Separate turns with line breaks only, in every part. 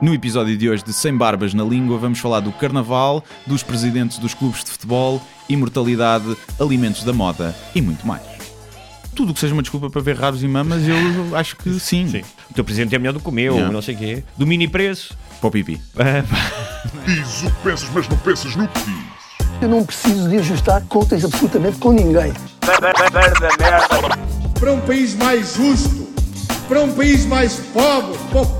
No episódio de hoje de Sem Barbas na Língua, vamos falar do carnaval, dos presidentes dos clubes de futebol, imortalidade, alimentos da moda e muito mais. Tudo o que seja uma desculpa para ver raros e mamas, eu acho que sim.
Sim. O teu presidente é melhor do que o meu,
Yeah.
não sei o quê. Do mini preço.
Para o pipi.
Pá.
Diz o que pensas, mas não pensas no que dizes.
Eu não preciso de ajustar contas absolutamente com ninguém.
para um país mais justo, para um país mais pobre, po-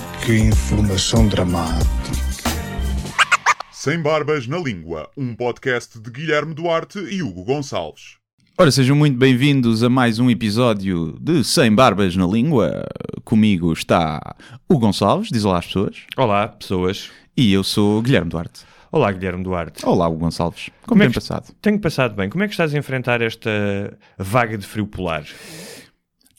que informação dramática.
Sem Barbas na Língua, um podcast de Guilherme Duarte e Hugo Gonçalves.
Ora, sejam muito bem-vindos a mais um episódio de Sem Barbas na Língua. Comigo está o Gonçalves, diz olá às pessoas,
Olá, pessoas.
e eu sou Guilherme Duarte.
Olá, Guilherme Duarte.
Olá, o Gonçalves. Como,
é
tem
que-
passado?
Tenho passado bem. Como é que estás a enfrentar esta vaga de frio polar?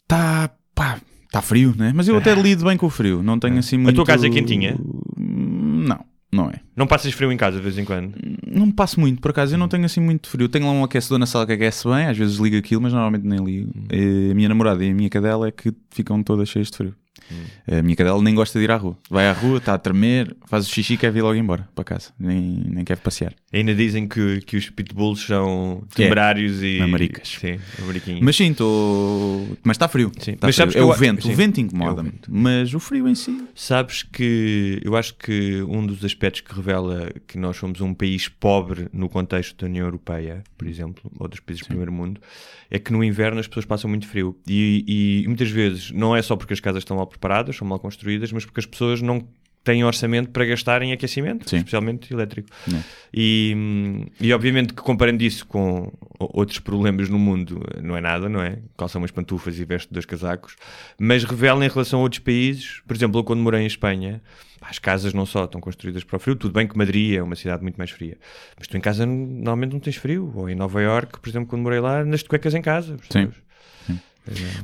Está, pá, está frio, né? Mas eu até lido bem com o frio, não tenho assim muito...
tua casa é quentinha?
Hum, Não, não é.
Não passas frio em casa de vez em quando?
Não me passo muito, por acaso, eu não tenho assim muito frio. Tenho lá um aquecedor na sala que aquece bem, às vezes ligo aquilo, mas normalmente nem ligo. Eh, A minha namorada e a minha cadela é que ficam todas cheias de frio. A minha cadela nem gosta de ir à rua. Vai à rua, está a tremer, faz o xixi e quer vir logo embora para casa. Nem, nem quer passear.
Ainda dizem que, que os pitbulls são
é.
temerários e...
Mamaricas.
Sim.
Mas sim, estou. Mas está frio.
Sim.
Tá
Mas
frio.
sabes
é o vento.
sim.
O vento
É
incomoda-me.
vento.
Mas o frio em si.
Sabes que eu acho que um dos aspectos que revela que nós somos um país pobre no contexto da União Europeia, por exemplo, ou dos países do primeiro mundo, é que no inverno as pessoas passam muito frio. E, e muitas vezes não é só porque as casas estão mal preparadas, são mal construídas, mas porque as pessoas não têm orçamento para gastar em aquecimento,
Sim.
especialmente elétrico. E, e obviamente que comparando isso com outros problemas no mundo, não é nada, não é? Calça umas pantufas e veste dois casacos, mas revela em relação a outros países, por exemplo, eu quando morei em Espanha, as casas não só estão construídas para o frio, tudo bem que Madrid é uma cidade muito mais fria, mas tu em casa normalmente não tens frio, ou em Nova York, por exemplo, quando morei lá, de cuecas em casa. percebes?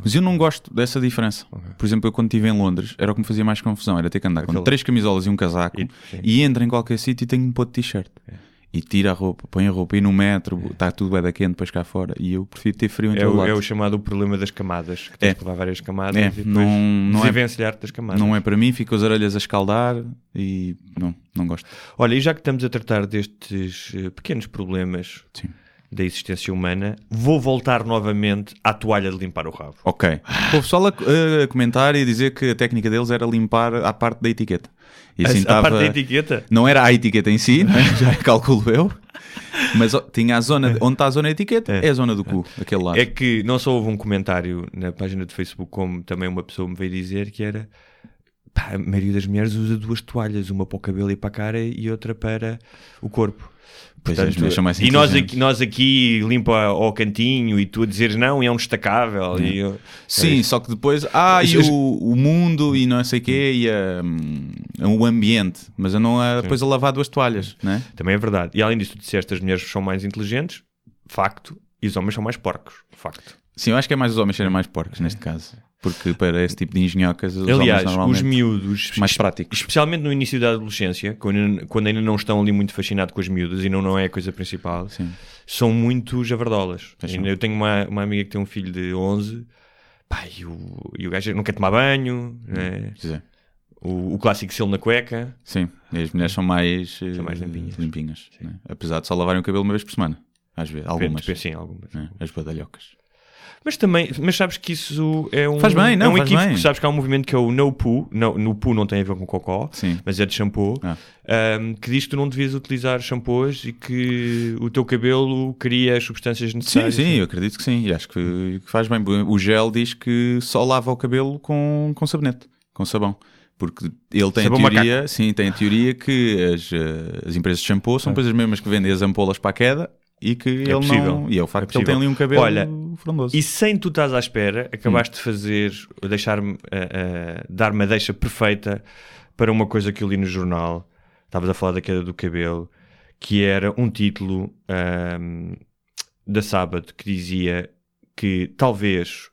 Mas eu não gosto dessa diferença. Por exemplo, eu quando estive em Londres, era o que me fazia mais confusão. Era ter que andar com três camisolas e um casaco
E-
e, entra em qualquer sítio e tenho me pôr de t-shirt. E tira a roupa, põe a roupa e no metro, está tudo bem da quente depois cá fora. E eu prefiro ter frio
É o, é o chamado problema das camadas, que tens
É.
que levar várias camadas
É,
e depois
não- não é-
das camadas.
Não é para mim, fico as orelhas a escaldar e não, não gosto.
Olha, e já que estamos a tratar destes eh, pequenos problemas
Sim.
Da existência humana, vou voltar novamente à toalha de limpar o rabo.
Ok. O pessoal a, a comentar e a dizer que a técnica deles era limpar a parte da etiqueta. E assim
a, a
estava-
parte da etiqueta?
Não era a etiqueta em si, né? já calculo eu. Mas tinha a zona, onde está a zona da etiqueta, é, a zona do cu, aquele lado.
É que não só houve um comentário na página do Facebook, como também uma pessoa me veio dizer que era pá, a maioria das mulheres usa duas toalhas, uma para o cabelo e para a cara e outra para o corpo.
É, são mais
e nós aqui, nós aqui limpa ao cantinho e tu a dizeres não, e é um destacável. E eu-
Sim, só que depois, ah, e o, o mundo e não sei o quê, e a, hum, o ambiente, mas eu não a, depois a lavar duas toalhas, né?
Também é verdade. E além disso, tu disseste as mulheres são mais inteligentes, facto, e os homens são mais porcos, facto.
Sim, eu acho que é mais os homens serem mais porcos neste caso, porque para esse tipo de engenhocas, os
Aliás, os miúdos,
mais práticos.
especialmente no início da adolescência, quando, quando ainda não estão ali muito fascinados com as miúdas e não, não é a coisa principal,
Sim.
são muito javardolas. Eu tenho uma, uma amiga que tem um filho de 11, pá, e, o, e o gajo não quer tomar banho, né?
Quer dizer,
o, o clássico selo na cueca.
Sim, e as mulheres são mais, eh,
São mais limpinhas.
né? apesar de só lavarem o cabelo uma vez por semana, às vezes, algumas,
Depende, Sim, algumas.
né? as badalhocas.
Mas também, mas sabes que isso é um,
Faz bem, não,
é um
faz
equívoco.
bem.
Sabes que há um movimento que é o no poo, no, no poo não tem a ver com cocó,
Sim.
mas é de shampoo,
Ah.
um, que diz que tu não devias utilizar shampoos e que o teu cabelo cria as substâncias
Sim,
necessárias.
sim, eu acredito que sim, e acho que, faz bem. O gel diz que só lava o cabelo com, com sabonete, com sabão. Porque ele tem
Sabão
a teoria, sim, tem a teoria que as, eh, as empresas de shampoo são depois as mesmas que vendem as ampolas para a queda e que ele
possível.
não. E é o facto
É
que ele tem ali um cabelo
Olha,
frondoso.
E sem tu estás à espera, acabaste
Hum.
de fazer, deixar-me, eh, eh, dar-me a deixa perfeita para uma coisa que eu li no jornal estavas a falar da queda do cabelo, que era um título ahm, da Sábado que dizia que talvez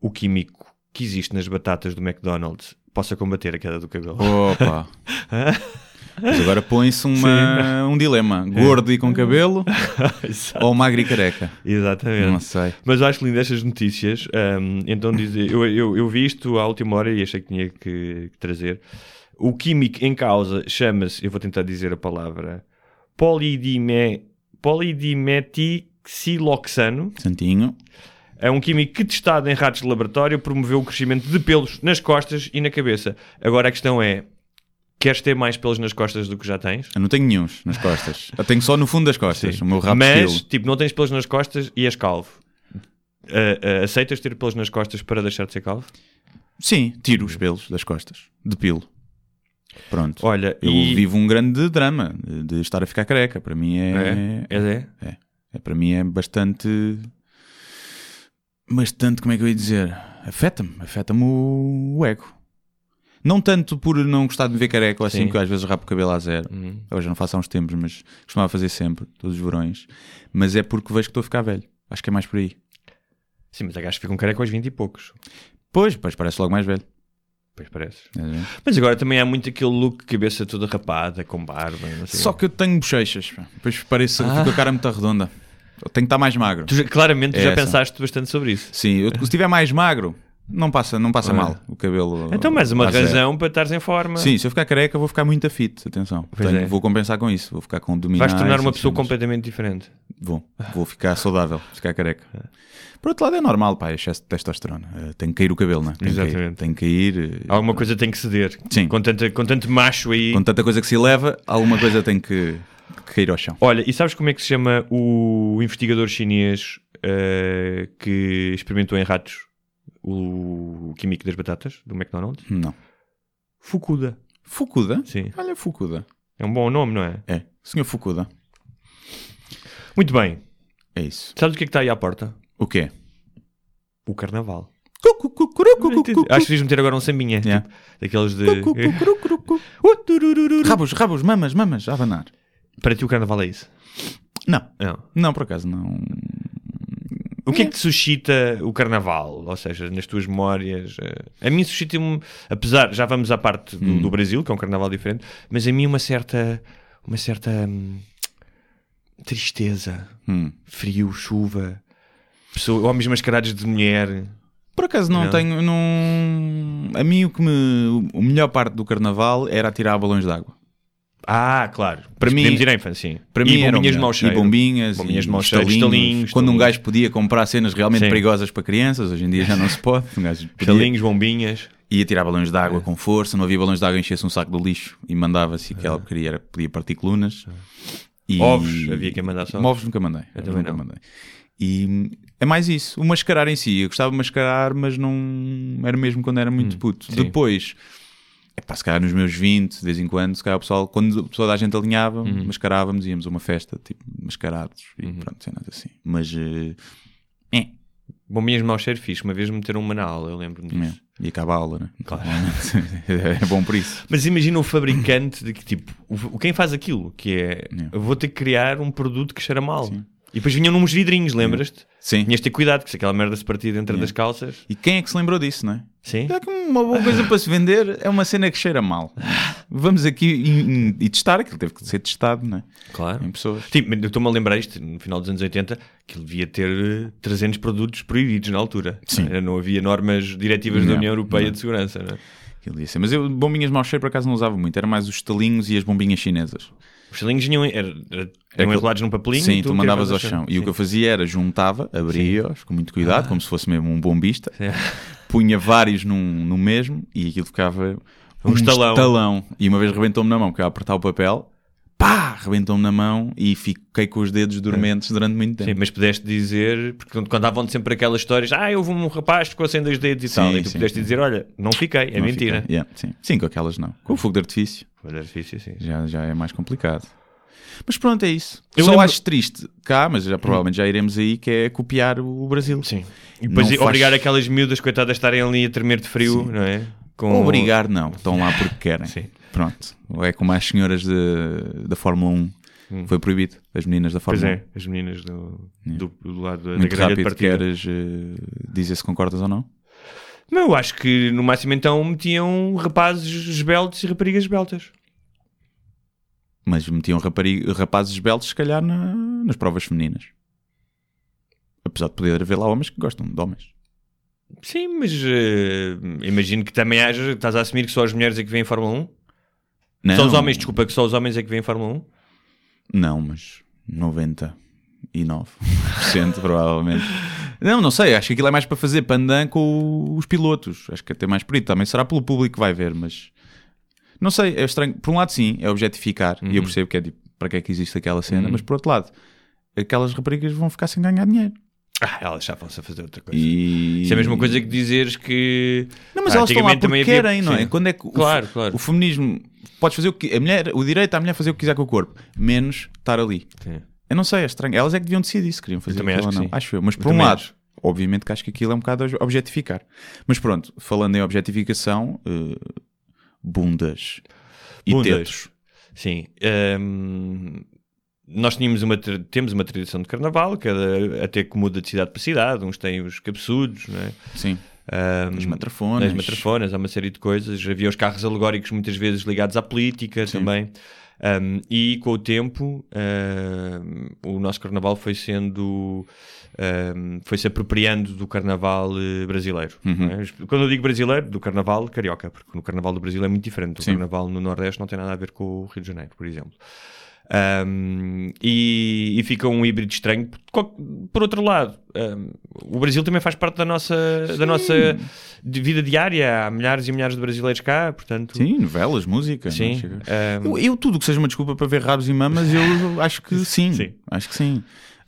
o químico que existe nas batatas do McDonald's possa combater a queda do cabelo.
Opa! Mas agora põe-se um dilema: gordo e com cabelo
Exato.
ou magro e careca?
Exatamente.
Não sei.
Mas eu acho lindo estas notícias. Ahm, então, dizer, eu, eu, eu vi isto à última hora e achei que tinha que, que trazer. O químico em causa chama-se, eu vou tentar dizer a palavra, polidime, polidimetixiloxano.
Santinho.
É um químico que, testado em ratos de laboratório, promoveu o crescimento de pelos nas costas e na cabeça. Agora a questão é: queres ter mais pelos nas costas do que já tens?
Eu não tenho nenhuns nas costas. Eu tenho só no fundo das costas. O meu rabo
Mas,
estilo.
tipo, não tens pelos nas costas e és calvo. Ah, ah, aceitas ter pelos nas costas para deixar de ser calvo?
Sim, tiro os pelos das costas. Depilo. Pronto.
Olha,
Eu
e...
vivo um grande drama de, estar a ficar careca. Para mim é,
É? É, é?
é- para mim é bastante bastante, como é que eu ia dizer? Afeta-me, afeta-me o, o ego. Não tanto por não gostar de me ver careca assim,
Sim.
que eu às vezes rapo o cabelo a zero.
Uhum.
Hoje não faço há uns tempos, mas costumava fazer sempre, todos os verões. Mas é porque vejo que estou a ficar velho. Acho que é mais por aí.
Sim, mas há gajos que ficam careca aos 20 e poucos.
Pois, pois parece logo mais velho.
Pois parece.
A ver?
Mas agora também há muito aquele look, cabeça toda rapada, com barba. Não sei.
Só que eu tenho bochechas. pá. Depois parece
Ah.
fica a cara muito redonda. Eu tenho que estar mais magro.
Tu claramente tu
É
já
essa.
pensaste bastante sobre isso.
Sim, eu- se estiver mais magro, não passa, não passa
Ah.
mal o cabelo.
Então, mais uma razão para estares em forma.
Sim, se eu ficar careca, vou ficar muito fit. Atenção, Tenho-
é.
vou compensar com isso. Vou ficar com abdominais.
Vais tornar uma pessoa completamente diferente.
Vou, vou ficar saudável, ficar careca. Por outro lado, é normal, pá, excesso de testosterona. Eh, tem que cair o cabelo, não é? Tem que.
Exatamente.
Tem que cair. eh,
Alguma coisa tem que ceder.
Sim.
Com, tanta, com tanto macho aí.
Com tanta coisa que se eleva, alguma coisa tem que, que cair ao chão.
Olha, e sabes como é que se chama o investigador chinês eh, que experimentou em ratos o químico das batatas do McDonald's?
Não.
Fukuda.
Fukuda?
Sim.
Olha, Fukuda.
É um bom nome, não é?
É, senhor Fukuda.
Muito bem.
É isso.
Sabes o que é que está aí à porta?
O quê?
O carnaval. Acho que devias meter agora um sambinha.
Yeah.
tipo, daqueles de.
Rabos, rabos, mamas, mamas, a abanar.
Para ti o carnaval é isso?
Não,
Não.
não, por acaso, não.
O que é que te suscita o carnaval? Ou seja, nas tuas memórias? eh, A mim suscita-me, apesar, já vamos à parte do, do Brasil, que é um carnaval diferente, mas a mim uma certa, uma certa hum, tristeza,
Hum.
frio, chuva, pessoa, homens mascarados de mulher.
Por acaso não,
Não?
tenho. Não... A mim o que me. A melhor parte do carnaval era atirar balões de água.
Ah, claro.
Para mim-
podemos ir à infância, sim.
Para
e
mim
bombinhas de mau cheiro.
E bombinhas,
Bombinhas
e
de mau cheiro,
estalinhos.
estalinhos,
Quando um gajo podia comprar cenas realmente
Sim.
perigosas para crianças, hoje em dia já não se pode. Um gajo podia,
Estalinhos, bombinhas.
ia tirar balões de
É.
água com força, não havia balões de água, enchia-se um saco de lixo e mandava-se aquela porcaria, era, podia partir colunas. E...
É. Ovos, havia quem mandasse ovos.
Ovos nunca mandei.
Eu também
nunca
não.
mandei. E é mais isso. O mascarar em si. Eu gostava de mascarar, mas não era mesmo quando era muito puto.
Hum, sim.
Depois, é pá, se calhar nos meus 20, de vez em quando, se calhar o pessoal, quando toda a gente alinhava,
Uhum.
mascarávamos, íamos a uma festa, tipo, mascarados e pronto, cenas assim. Mas eh, é,
Bombinhas de mau cheiro fixe. Uma vez meteram uma na aula, eu lembro-me disso.
é. E acaba a aula, né?
Claro.
é bom por isso.
Mas imagina o fabricante de que tipo, o, o- quem faz aquilo, que é eu vou ter que criar um produto que cheira mal. E depois vinham nos vidrinhos, lembras-te?
Sim.
Tinhas de ter cuidado, que se aquela merda se partir dentro das calças.
E quem é que se lembrou disso, não é?
Sim.
É uma boa coisa para se vender é uma cena que cheira mal. Vamos aqui e, e testar, aquilo teve que ser testado, não é?
Claro.
Em pessoas.
Sim, mas eu estou-me a lembrar isto, no final dos anos 80, que ele devia ter eh, 300 produtos proibidos na altura.
Sim.
Eh, Não havia normas diretivas da
Não,
União Europeia
não.
de segurança. Não é?
Mas eu, bombinhas mau cheiro, por acaso, não usava muito. Era mais os estalinhos e as bombinhas chinesas.
Os selinhos vinham, era, era, eram
Aquilo-
enrolados num papelinho.
Sim,
e
tu mandavas ao
tiravas
chão. E o que eu fazia era juntava, abria-os com muito cuidado, como se fosse mesmo um bombista, punha vários num, no mesmo e aquilo ficava
Um estalão.
E uma vez rebentou-me na mão, porque eu ia apertar o papel, pá, rebentou-me na mão e fiquei com os dedos dormentes durante muito tempo.
Sim, mas pudeste dizer, porque quando contavam sempre aquelas histórias, ah, houve um rapaz que ficou sem dois dedos e
Sim,
tal, e tu
sim.
pudeste dizer, olha, não fiquei, é
Não
mentira.
fiquei. Yeah, sim. sim, com aquelas não. Com o fogo de artifício
Foi difícil, sim.
já, já é mais complicado. Mas pronto, é isso.
Eu
Só
lembro-
acho triste cá, mas já provavelmente já iremos aí, que é copiar o Brasil.
Sim. E depois
Não faz-
obrigar aquelas miúdas, coitadas, a estarem ali a tremer de frio, não é? Com...
Obrigar, não. Estão lá porque querem.
Sim.
Pronto. É como as senhoras de- da Fórmula 1. Foi proibido. As meninas da
Pois
Fórmula 1.
é, as meninas do, do, do lado da, da
Muito
de
rápido,
partida.
queres eh, dizer se concordas ou não?
Não, eu acho que no máximo então metiam rapazes esbeltos e raparigas esbeltas.
Mas metiam rapazes esbeltos, se calhar, na- nas provas femininas. Apesar de poder haver lá homens que gostam de homens.
Sim, mas eh, imagino que também haja. Estás a assumir que só as mulheres é que vêm em Fórmula 1?
Não,
Só os homens, desculpa, que só os homens é que vêm em Fórmula 1?
Não, mas 99% provavelmente. Não, não sei, acho que aquilo é mais para fazer pandan com os pilotos. Acho que até mais por aí. Também será pelo público que vai ver, mas não sei, é estranho. Por um lado, sim, é objetificar, e eu percebo que é tipo, para que é que existe aquela cena, mas por outro lado, aquelas raparigas vão ficar sem ganhar dinheiro.
Ah, elas já vão-se a fazer outra coisa.
E...
Isso é a mesma coisa que dizeres que.
Não, mas
Ah,
elas estão lá porque
também havia-
querem, não é?
Sim.
Quando é que o,
Claro,
fe-
claro.
o feminismo podes fazer o que a mulher, o direito à mulher fazer o que quiser com o corpo, menos estar ali.
Sim.
Eu não sei, é estranho. Elas é que deviam decidir se queriam fazer aquilo
acho
ou não.
sim.
Acho eu. Mas por
Eu
um lado,
acho.
obviamente que acho que aquilo é um bocado ob- objetificar. Mas pronto, falando em objetificação, eh, bundas e
Bundas.
tetos.
Sim. Ehm, nós tínhamos uma, temos uma tradição de carnaval, cada, até que muda de cidade para cidade. Uns têm os cabeçudos, não é?
Sim.
Ahm,
As matrafonas.
As matrafonas, há uma série de coisas. Havia os carros alegóricos muitas vezes ligados à política também. Um, e com o tempo, um, o nosso carnaval foi sendo. Um, foi se apropriando do carnaval eh, brasileiro.
Uhum.
é? Quando eu digo brasileiro, do carnaval carioca, porque no carnaval do Brasil é muito diferente. O
Sim.
carnaval no Nordeste não tem nada a ver com o Rio de Janeiro, por exemplo. Um, e, e fica um híbrido estranho. Por, outro lado, um, o Brasil também faz parte da nossa, da nossa vida diária. Há milhares e milhares de brasileiros cá, portanto.
Sim, novelas, música.
Sim, um,
Eu, eu tudo que seja uma desculpa para ver rabos e mamas, eu acho que sim.
Sim.
Acho que sim.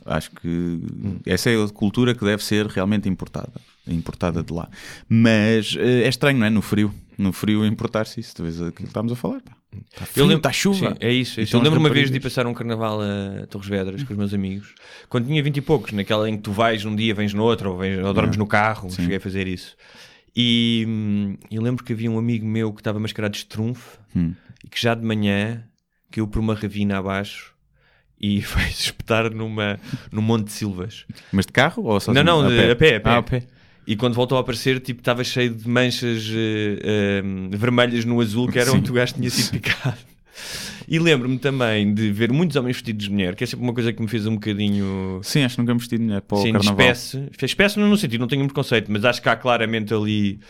Acho que essa é a cultura que deve ser realmente importada. Importada de lá. Mas eh, é estranho, não é? No frio. No frio importar-se isso. Vês aquilo que estamos a falar. pá. Está frio, está chuva.
Sim, é isso. é isso.
Então
eu lembro uma vez de ir passar um carnaval a Torres Vedras com os meus amigos, quando tinha 20 e poucos, naquela em que tu vais num dia, vens no outro, ou, vens, ou dormes no carro. Cheguei a fazer isso. E hum, eu lembro que havia um amigo meu que estava mascarado de estrunfo
Hum.
e que já de manhã caiu por uma ravina abaixo e foi-se espetar numa, num monte de silvas.
Mas de carro ou sozinho?
Não, não, de- a pé, a pé.
Ah, a pé.
E quando voltou a aparecer, tipo, estava cheio de manchas eh, eh, vermelhas no azul, que era
Sim.
onde o gajo tinha sido picado. E lembro-me também de ver muitos homens vestidos de mulher, que é sempre uma coisa que me fez um bocadinho.
Sim, acho que nunca me vesti de mulher para o
Sim,
carnaval.
espécie. Espécie não no sentido, não tenho um preconceito, mas acho que há claramente ali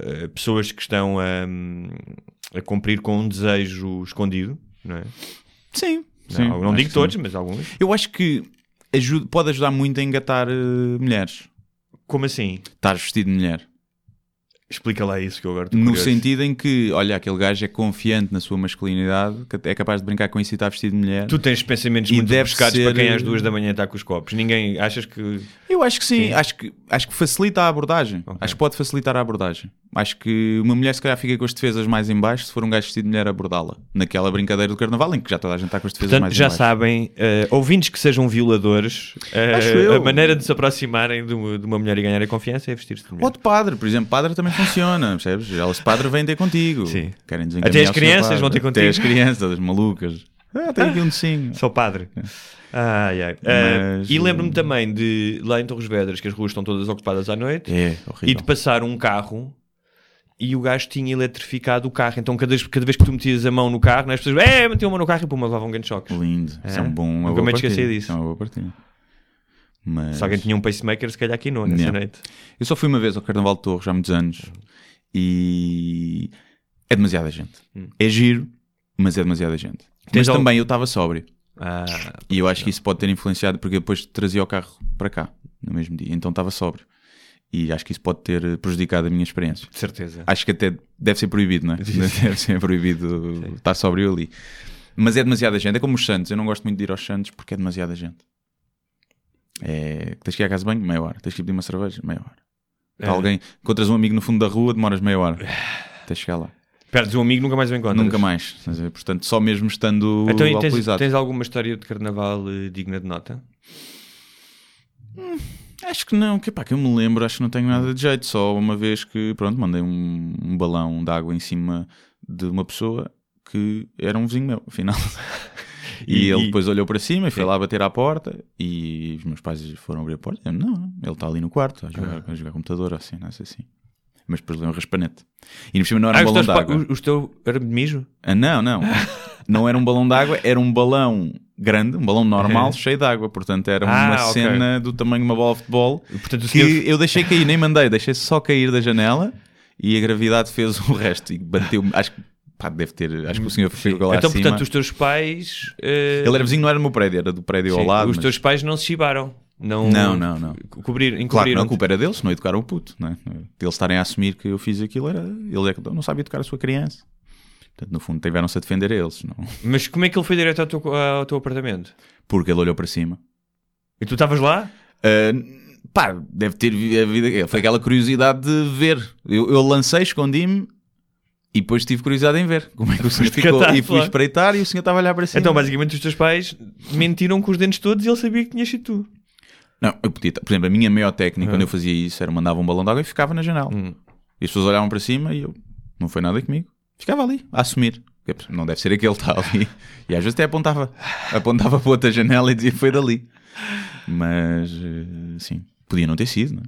eh, pessoas que estão a, a cumprir com um desejo escondido, não é?
Sim.
Não,
sim,
não
acho
digo todos,
sim.
mas alguns.
Eu acho que ajuda- pode ajudar muito a engatar eh, mulheres.
Como assim?
Estar vestido de mulher.
Explica lá isso que eu agora estou
No
curioso.
sentido em que, olha, aquele gajo é confiante na sua masculinidade, é capaz de brincar com isso e está vestido de mulher.
Tu tens pensamentos
E
muito
deve
buscados
ser-
para quem às duas da manhã está com os copos. Ninguém achas que.
Eu acho que sim,
Sim.
Acho, que, acho que facilita a abordagem.
Ok.
Acho que pode facilitar a abordagem. Acho que uma mulher se calhar fica com as defesas mais em baixo se for um gajo vestido de mulher abordá-la. Naquela brincadeira do carnaval em que já toda a gente está com as defesas
Portanto,
mais
já
em baixo.
sabem, eh, ouvintes que sejam violadores,
eu.
a maneira de se aproximarem de uma, de uma mulher e ganharem confiança é vestir-se de mulher.
Ou de padre, por exemplo, padre também funciona, percebes? Elas padre vêm ter contigo.
Sim.
Querem
Até as crianças vão ter
Até
contigo.
as crianças, todas malucas. Ah, tem aqui um docinho.
Sou padre. Ai, ai. Eh,
Mas,
e lembro-me também de lá em Torres Vedras, que as ruas estão todas ocupadas à noite,
É,
e
horrível.
de passar um carro e o gajo tinha eletrificado o carro. Então, cada, vez- cada vez que tu metias a mão no carro, né, as pessoas, é, metiam a mão no carro e puma, levavam grandes choques.
Lindo. Isso é um bom.
Nunca me esqueci disso.
Isso É uma boa partilha. Mas...
Se alguém tinha um pacemaker, se calhar aqui não, nessa
Yeah.
noite.
Eu só fui uma vez ao Carnaval de Torres há muitos anos e é demasiada gente. É giro, mas é demasiada gente.
Hum. Tens
mas
al-
também eu estava sóbrio
Ah,
e eu acho que isso pode ter influenciado porque depois trazia o carro para cá no mesmo dia, então estava sóbrio. E acho que isso pode ter prejudicado a minha experiência.
de certeza.
Acho que até deve ser proibido, não é? Deve ser proibido estar sóbrio ali. Mas é demasiada gente. É como os Santos. Eu não gosto muito de ir aos Santos porque é demasiada gente. É... Tens que ir à casa de banho, meia hora. Tens que ir pedir uma cerveja, meia hora.
É.
Alguém, encontras um amigo no fundo da rua, demoras meia hora. Até chegar lá.
Perdes um amigo, nunca mais o encontras.
Nunca mais. Portanto, só mesmo estando
Então, tens, tens alguma história de carnaval eh, digna de nota?
Acho que não, que, pá, que eu me lembro, acho que não tenho nada de jeito. Só uma vez que, pronto, mandei um, um balão de água em cima de uma pessoa que era um vizinho meu, afinal. E,
E-
ele depois olhou para cima e foi lá bater à porta e os meus pais foram abrir a porta. Eu, não, ele está ali no quarto a jogar,
Ah.
a jogar computador, assim, não sei assim. Mas depois leu um raspanete. E no cima não era
Ah,
um balão d'água.
o- os teu era de mijo?
Ah, não, não. não era um balão d'água, era um balão grande, um balão normal,
É.
cheio de água. Portanto, era
Ah,
uma
ok.
cena do tamanho de uma bola de futebol
Portanto, o
que
senhor-
eu deixei cair, nem mandei, deixei só cair da janela e a gravidade fez o resto e bateu Acho que pá, deve ter, acho que o senhor ficou lá
Então,
acima.
portanto, os teus pais. eh,
Ele era vizinho, não era do meu prédio, era do prédio ao
sim,
lado.
Os
mas-
teus pais não se chibaram. Não,
Não, não, não.
Cobrir,
Claro que não, a culpa era deles, não educaram o puto, não é? Eles estarem a assumir que eu fiz aquilo, era, ele é que não sabia educar a sua criança. Portanto, no fundo, tiveram-se a defender a eles, não?
Mas como é que ele foi direto ao teu, ao teu apartamento?
Porque ele olhou para cima.
E tu estavas lá?
Uh, pá, deve ter vi- a vida. Foi aquela curiosidade de ver. Eu, eu lancei, escondi-me e depois tive curiosidade em ver como é que o senhor ficou. E fui espreitar e o senhor estava a olhar para cima.
Então, basicamente, os teus pais mentiram com os dentes todos e ele sabia que tinhas sido tu.
Não, eu podia, por exemplo, a minha maior técnica
Ah.
quando eu fazia isso era mandava um balão de água e ficava na janela.
Hum.
E as pessoas olhavam para cima e eu, não foi nada comigo. Ficava ali, a assumir. Não deve ser aquele que está ali. E às vezes até apontava, apontava para outra janela e dizia foi dali. Mas, eh, sim, podia não ter sido, não é?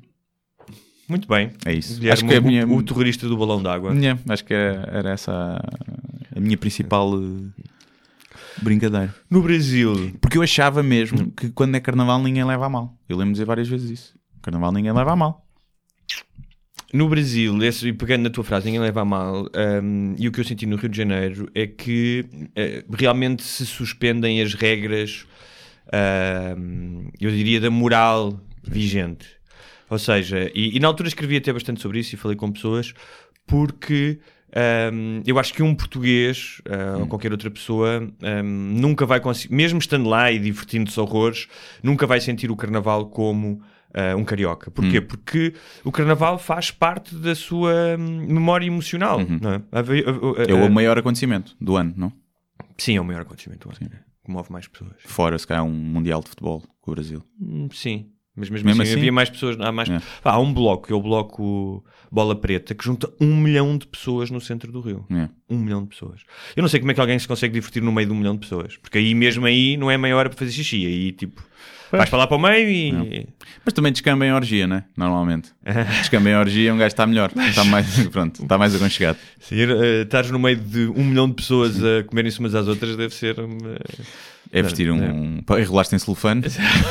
Muito bem.
É isso.
Guilherme,
Acho que é
o,
minha-
o terrorista do balão d'água.
Yeah, acho que era, era essa a, minha principal eh, brincadeira.
No Brasil,
Porque eu achava
Hum.
mesmo que quando é carnaval ninguém leva a mal. Eu lembro de dizer várias vezes isso. Carnaval ninguém leva a mal.
no Brasil, esse, e pegando na tua frase, ninguém leva a mal, hum, e o que eu senti no Rio de Janeiro é que eh, realmente se suspendem as regras, hum, eu diria, da moral vigente. Ou seja, e, e na altura escrevi até bastante sobre isso e falei com pessoas, porque hum, eu acho que um português ah, ou qualquer outra pessoa hum, nunca vai conseguir, mesmo estando lá e divertindo-se horrores, nunca vai sentir o carnaval como ah, um carioca. Porquê? Porque o carnaval faz parte da sua hum, memória emocional. Não é? A- a- a-
É o maior acontecimento do ano, não?
Sim, é o maior acontecimento do ano, que move mais pessoas.
Fora, se calhar, um Mundial de Futebol com o Brasil.
Hum, Sim. Mas mesmo,
Mesmo
assim,
assim?
havia mais pessoas. Há, mais...
É.
Pá, há um bloco, que é o bloco Bola Preta, que junta um milhão de pessoas no centro do Rio.
É.
Um milhão de pessoas. Eu não sei como é que alguém se consegue divertir no meio de um milhão de pessoas. Porque aí mesmo aí não é meia hora para fazer xixi. Aí tipo, vais para lá para o meio e.
Mas também descamba em orgia, né? Normalmente. Descamba em orgia, um gajo está melhor. Está mais, pronto, está mais aconchegado.
Sim, eh, estares no meio de um milhão de pessoas a comerem-se umas às outras deve ser. eh,
É vestir um. um enrolar-se em celofane,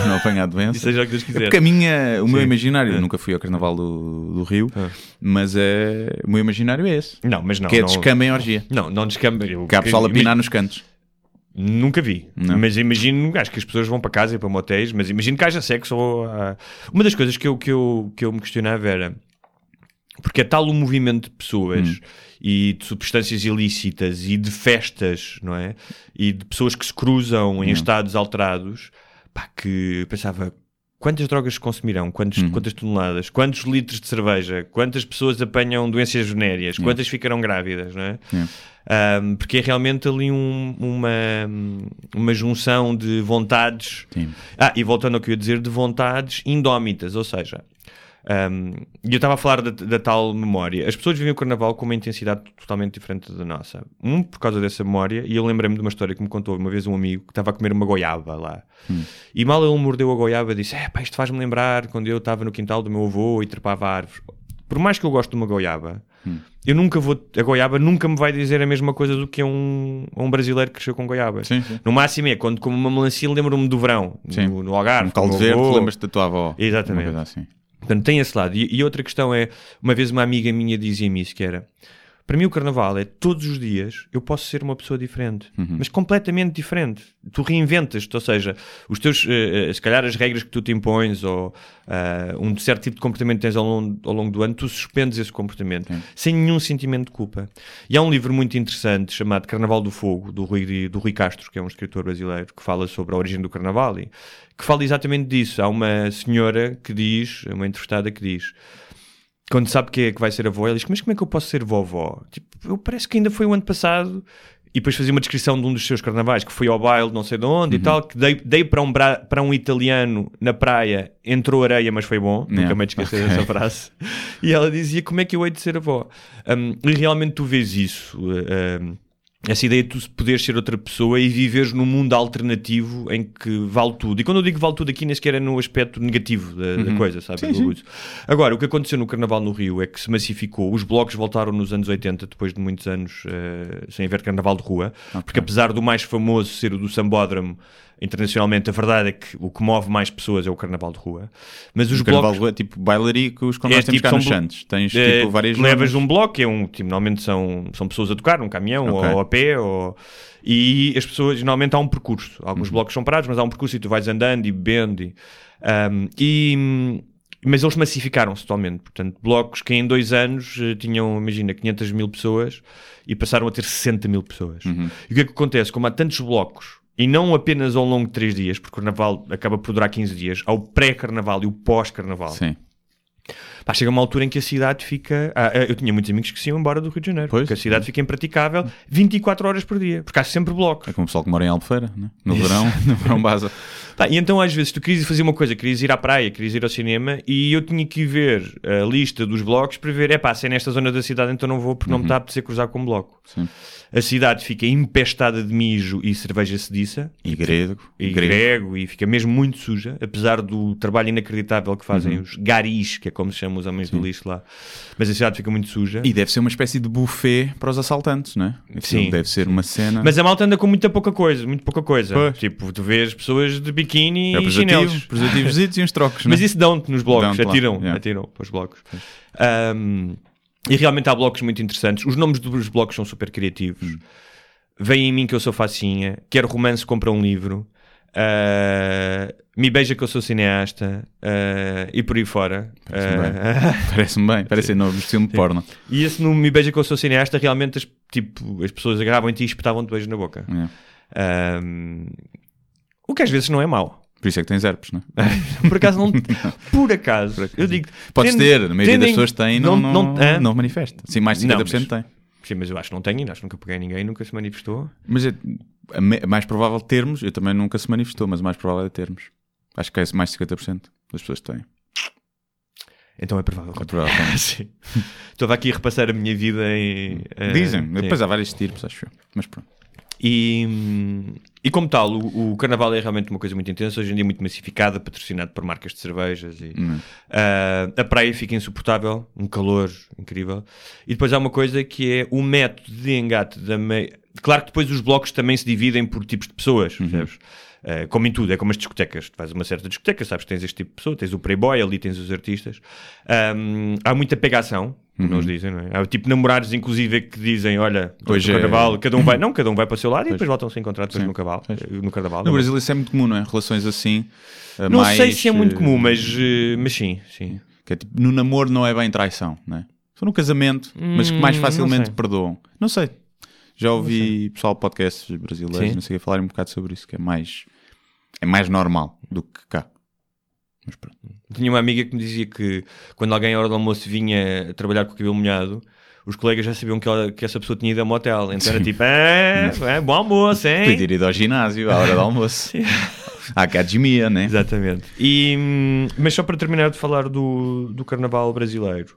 não apanhar
E
doença.
seja o que Deus
É
quiser.
porque a minha, o meu
Sim.
imaginário,
É.
eu nunca fui ao Carnaval do, do Rio,
Ah.
mas é, o meu imaginário é esse.
Não, mas não.
que é
não,
descamba em orgia.
Não, não descamba. Eu-
Que há pessoal a pinar nos cantos.
Nunca vi,
Não.
mas imagino acho que as pessoas vão para casa e para motéis, mas imagino que haja sexo. Ou, ah, Uma das coisas que eu, que, eu, que eu me questionava era porque é tal o movimento de pessoas
Hum.
E de substâncias ilícitas e de festas, não é? E de pessoas que se cruzam em estados alterados, pá, que pensava. Quantas drogas consumirão? Quantos,
Uhum.
Quantas toneladas? Quantos litros de cerveja? Quantas pessoas apanham doenças venéreas? Quantas ficarão grávidas? Não é? Um, porque é realmente ali um- uma, uma junção de vontades. Ah, e voltando ao que eu ia dizer, de vontades indómitas, ou seja, um, e eu estava a falar da, da tal memória. As pessoas vivem o carnaval com uma intensidade totalmente diferente da nossa. Um, por causa dessa memória, e eu lembrei-me de uma história que me contou uma vez um amigo que estava a comer uma goiaba lá. E mal ele mordeu a goiaba, disse: É pá, isto faz-me lembrar quando eu estava no quintal do meu avô e trepava árvores. Por mais que eu goste de uma goiaba, eu nunca vou. A goiaba nunca me vai dizer a mesma coisa do que um, um brasileiro que cresceu com goiabas.
Sim, sim.
No máximo é quando como uma melancia, lembro-me do verão,
Sim.
no, no Algarve.
Um caldo verde, lembras-te da tua avó.
Exatamente. Portanto, tem esse lado. E, e outra questão é, uma vez uma amiga minha dizia-me isso, que era, para mim o carnaval é todos os dias eu posso ser uma pessoa diferente, mas completamente diferente. Tu reinventas-te, ou seja, os teus, eh, se calhar as regras que tu te impões ou ah, um certo tipo de comportamento que tens ao longo, ao longo do ano, tu suspendes esse comportamento sem nenhum sentimento de culpa. E há um livro muito interessante chamado Carnaval do Fogo, do Rui, do Rui Castro, que é um escritor brasileiro, que fala sobre a origem do carnaval e que fala exatamente disso. Há uma senhora que diz, uma entrevistada que diz, quando sabe que é que vai ser avó, ela diz: Mas como é que eu posso ser vovó? Tipo, eu parece que ainda foi o ano passado. E depois fazia uma descrição de um dos seus carnavais, que foi ao baile, não sei de onde e tal, que dei, dei para, um bra- para um italiano na praia, entrou areia, mas foi bom. Nunca
Yeah.
me esqueci
Ok.
dessa frase. E ela dizia: Como é que eu hei de ser avó? Um, e realmente tu vês isso. um, Essa ideia de tu poderes ser outra pessoa e viveres num mundo alternativo em que vale tudo. E quando eu digo vale tudo aqui, nem sequer é no aspecto negativo da, da coisa, sabe?
Sim, sim.
Agora, o que aconteceu no Carnaval no Rio é que se massificou. Os blocos voltaram nos anos 80, depois de muitos anos eh, sem haver Carnaval de rua. Porque apesar do mais famoso ser o do Sambódromo, internacionalmente, a verdade é que o que move mais pessoas é o Carnaval de rua. Mas os
O carnaval
blocos...
é tipo bailaricos, como
É,
nós temos
tipo,
cá nos Santos. Tens
Eh,
tipo várias
levas um bloco, é um, tipo, normalmente são, são pessoas a tocar num caminhão
Ok.
ou a pé, ou, e as pessoas, normalmente há um percurso.
Uhum.
Alguns blocos são parados, mas há um percurso e tu vais andando e bebendo. E, ahm, e- mas eles massificaram-se totalmente. Portanto, blocos que em dois anos eh, tinham, imagina, 500 mil pessoas e passaram a ter 60 mil pessoas.
Uhum.
E o que é que acontece? Como há tantos blocos, e não apenas ao longo de três dias, porque o carnaval acaba por durar 15 dias, há o pré-carnaval e o pós-carnaval.
Sim.
Pá, chega uma altura em que a cidade fica. Ah, ah, eu tinha muitos amigos que se iam embora do Rio de Janeiro,
Pois.
porque a cidade fica impraticável 24 horas por dia, porque há sempre blocos.
É como o pessoal que mora em Albufeira, né? no verão, no verão basa.
Pá, e então às vezes tu querias fazer uma coisa, querias ir à praia, querias ir ao cinema e eu tinha que ver a lista dos blocos para ver, é pá, se é nesta zona da cidade então não vou porque não me está a apetecer cruzar com um bloco.
Sim.
A cidade fica empestada de mijo e cerveja sediça.
E grego.
e
grego.
grego. e fica mesmo muito suja, apesar do trabalho inacreditável que fazem os garis, que é como se chamam os homens do lixo lá. Mas a cidade fica muito suja.
E deve ser uma espécie de buffet para os assaltantes, não é? Aquilo
Sim,
Deve ser uma cena.
Mas a malta anda com muita pouca coisa, muito pouca coisa.
Pois.
Tipo, tu vês pessoas de biquíni
é
e chinelos.
preservativos e uns trocos,
Mas
né?
isso dão-te nos blocos,
lá,
atiram,
yeah.
atiram para os blocos. Ahm, e realmente há blocos muito interessantes. Os nomes dos blocos são super criativos.
Hum.
Vem em mim que eu sou facinha, quero romance, compra um livro. Ah, me beija que eu sou cineasta ah, e por aí fora.
Parece-me
Ah,
Parece-me bem, parece novo filme de porno.
e esse no Me Beija que eu sou cineasta, realmente as, tipo, as pessoas agarravam-te e espetavam-te beijo na boca. O que às vezes não é mau.
Por isso é que tens herpes, não é?
Por acaso não. Por acaso. Eu digo.
Podes
tendo-
ter, a maioria
tendo
das pessoas tem e não, não,
hã?
não manifesta. Sim, mais de
Não,
50%
mas-
tem.
Sim, mas eu acho que não tenho, ainda acho que nunca peguei ninguém, nunca se manifestou.
Mas é, a mais provável termos, eu também nunca se manifestou, mas o mais provável é termos. Acho que é mais de 50% das pessoas têm.
Então é provável.
É provável.
Estava aqui a repassar a minha vida em. eh,
Dizem, depois há vários tipos, acho eu. Mas pronto.
E, e como tal, o, o carnaval é realmente uma coisa muito intensa, hoje em dia muito massificada, patrocinado por marcas de cervejas. E,
Hum.
ah, a praia fica insuportável, um calor incrível. E depois há uma coisa que é o método de engate da meia. Claro que depois os blocos também se dividem por tipos de pessoas,
Uhum.
percebes? Ah, como em tudo, é como as discotecas. Tu vais a uma certa discoteca, sabes que tens este tipo de pessoa, tens o playboy, ali tens os artistas. Ahm, há muita pegação,
Uhum.
eles dizem, não é? Há tipo namorados, inclusive, que dizem: Olha,
Hoje é-
carnaval, cada um vai, não, cada um vai para o seu lado e depois voltam a encontrar depois
Sim.
no, cavalo,
Pois.
no carnaval.
No
não é?
Brasil isso é muito comum, não é? Relações assim. eh,
Não
mais,
sei se é muito
eh,
comum, mas, eh, mas sim, sim.
Que é tipo, no namoro não é bem traição, não é? Só no casamento, mas que mais
Hum, não
facilmente
sei.
perdoam. Não sei. Já ouvi pessoal de podcasts brasileiros,
Sim.
não sei falarem um bocado sobre isso, que é mais, é mais normal do que cá. Mas pronto.
Tinha uma amiga que me dizia que quando alguém à hora do almoço vinha trabalhar com o cabelo molhado, os colegas já sabiam que, ela- que essa pessoa tinha ido a motel. Então era tipo, é, é, bom almoço, hein?
Podia ter ido ao ginásio à hora do almoço. à academia, né?
Exatamente. E, hum, mas só para terminar de falar do, do carnaval brasileiro,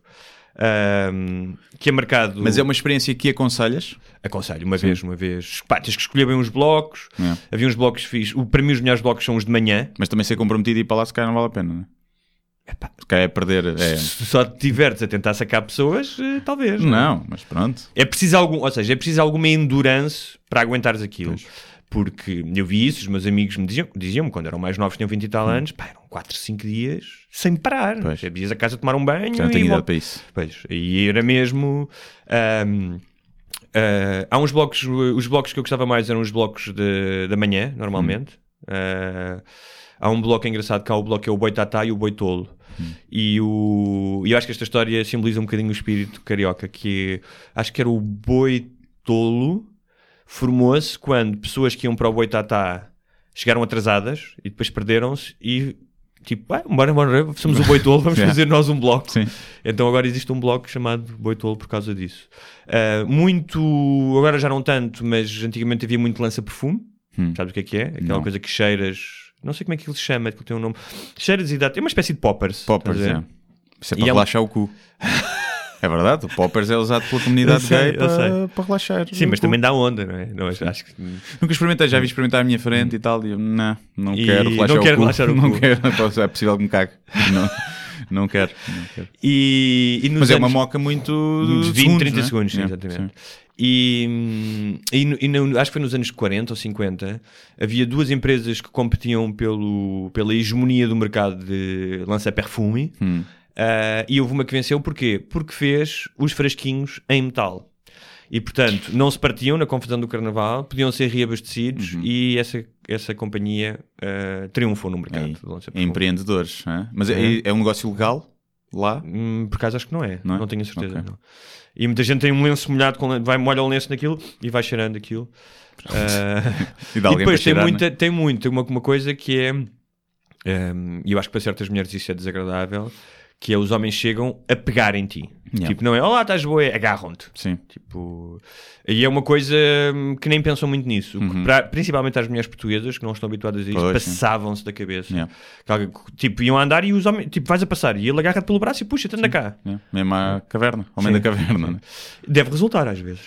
hum, que é marcado.
Mas é uma experiência que aconselhas?
Aconselho, uma vez, uma vez. Pá, tens que escolher bem os blocos.
É.
Havia uns blocos fixos. Para mim, os melhores blocos são os de manhã.
Mas também ser comprometido e ir para lá se calhar não vale a pena, não é? Calhar é perder. É...
Se só te tiveres a tentar sacar pessoas, eh, talvez.
Não, mas pronto.
É preciso algum, ou seja, é preciso alguma endurance para aguentares aquilo.
Pois.
Porque eu vi isso, os meus amigos me diziam, diziam quando eram mais novos, tinham 20 e tal anos, pá, eram 4, 5 dias sem parar.
Hum. Pois.
Você Ias a casa tomar um banho
Já não tenho idade para isso.
Pois, e era mesmo. ahm, ah, há uns blocos, os blocos que eu gostava mais eram os blocos de, da manhã, normalmente.
Hum.
Ah, há um bloco engraçado que há o bloco que é o boi tatá e o boi tolo.
Hum.
E o, e eu acho que esta história simboliza um bocadinho o espírito carioca, que acho que era o boi tolo formou-se quando pessoas que iam para o boi tatá chegaram atrasadas e depois perderam-se e tipo, ah, bora, bora, somos o boi tolo, vamos
Yeah.
fazer nós um bloco.
Sim.
Então agora existe um bloco chamado Boi Tolo por causa disso. Ah, muito, agora já não tanto, mas antigamente havia muito lança-perfume.
Hum.
Sabes o que é que é? Aquela
Não.
coisa que cheiras. Não sei como é que ele se chama, aquilo tem um nome. Cheiras e. É uma espécie de poppers.
Poppers, é. Isso é
E
para
é um-
relaxar o cu. É verdade, o poppers é usado pela comunidade
Eu sei,
gay para, para relaxar.
Sim, mas
O
também dá onda, não é? Não, acho acho que...
Nunca experimentei, já vi experimentar à minha frente e tal. E eu, não, não
E
quero relaxar
não
o
quero
cu.
relaxar o
não
cu.
quero, é possível que me cague. Não, não quero. Não quero.
E, e
Mas é uma
anos-
moca muito.
Uns 20,
segundos,
30
né?
segundos, sim,
É,
exatamente.
sim.
E, e, e no- acho que foi nos anos 40 ou 50 havia duas empresas que competiam pelo, pela hegemonia do mercado de lança-perfume
Hum.
ah, e houve uma que venceu porquê? Porque fez os frasquinhos em metal. E portanto não se partiam na confusão do carnaval, podiam ser reabastecidos
Uhum.
e essa, essa companhia ah, triunfou no mercado.
Empreendedores. hã? Mas
É.
é, é um negócio legal lá?
Hum, por acaso acho que não é,
Não
não,
é?
tenho a certeza.
Ok.
não. E muita gente tem um lenço molhado, com, vai molha o lenço naquilo e vai cheirando aquilo. Ah,
E,
e depois tem
cheirar,
muita,
né?
tem muito uma, uma coisa que é, hum, e eu acho que para certas mulheres isso é desagradável, que é os homens chegam a pegar em ti.
Yeah.
Tipo, não é, olá, estás boa, é, agarram-te.
Sim.
Tipo, e é uma coisa hum, que nem pensam muito nisso. Que pra- principalmente as mulheres portuguesas que não estão habituadas a isso,
Uhum.
Passavam-se da cabeça.
Yeah.
Que Tipo, iam a andar e os homens, tipo, vais a passar e ele agarra-te pelo braço e puxa-te, anda cá.
É. Mesmo à caverna, ao meio
Sim.
da caverna. Né?
Deve resultar às vezes.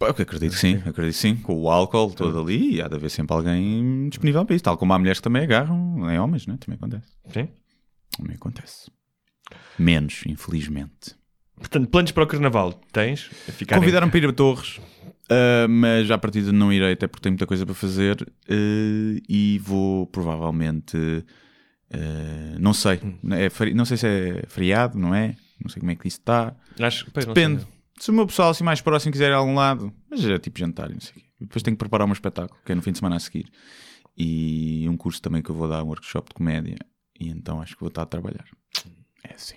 Eu acredito que sim, acredito que sim. Com o álcool todo ali, há de haver sempre alguém disponível para isso. Tal como há mulheres que também agarram em homens, né? também acontece.
Sim.
Também acontece. Menos, infelizmente.
Portanto, planos para o carnaval tens? A Ficar
Convidaram para ir a Torres, ah, mas à partida não irei, até porque tenho muita coisa para fazer ah, e vou provavelmente. ah, não sei, é feri- não sei se é feriado, não é? Não sei como é que isso está.
Acho, pois, não
Depende.
sei.
Se o meu pessoal assim mais próximo quiser ir a algum lado, mas é tipo jantar, não sei o quê. Depois tenho que preparar um espetáculo, que é no fim de semana a seguir. E um curso também que eu vou dar, um workshop de comédia. E então acho que vou estar a trabalhar. É assim.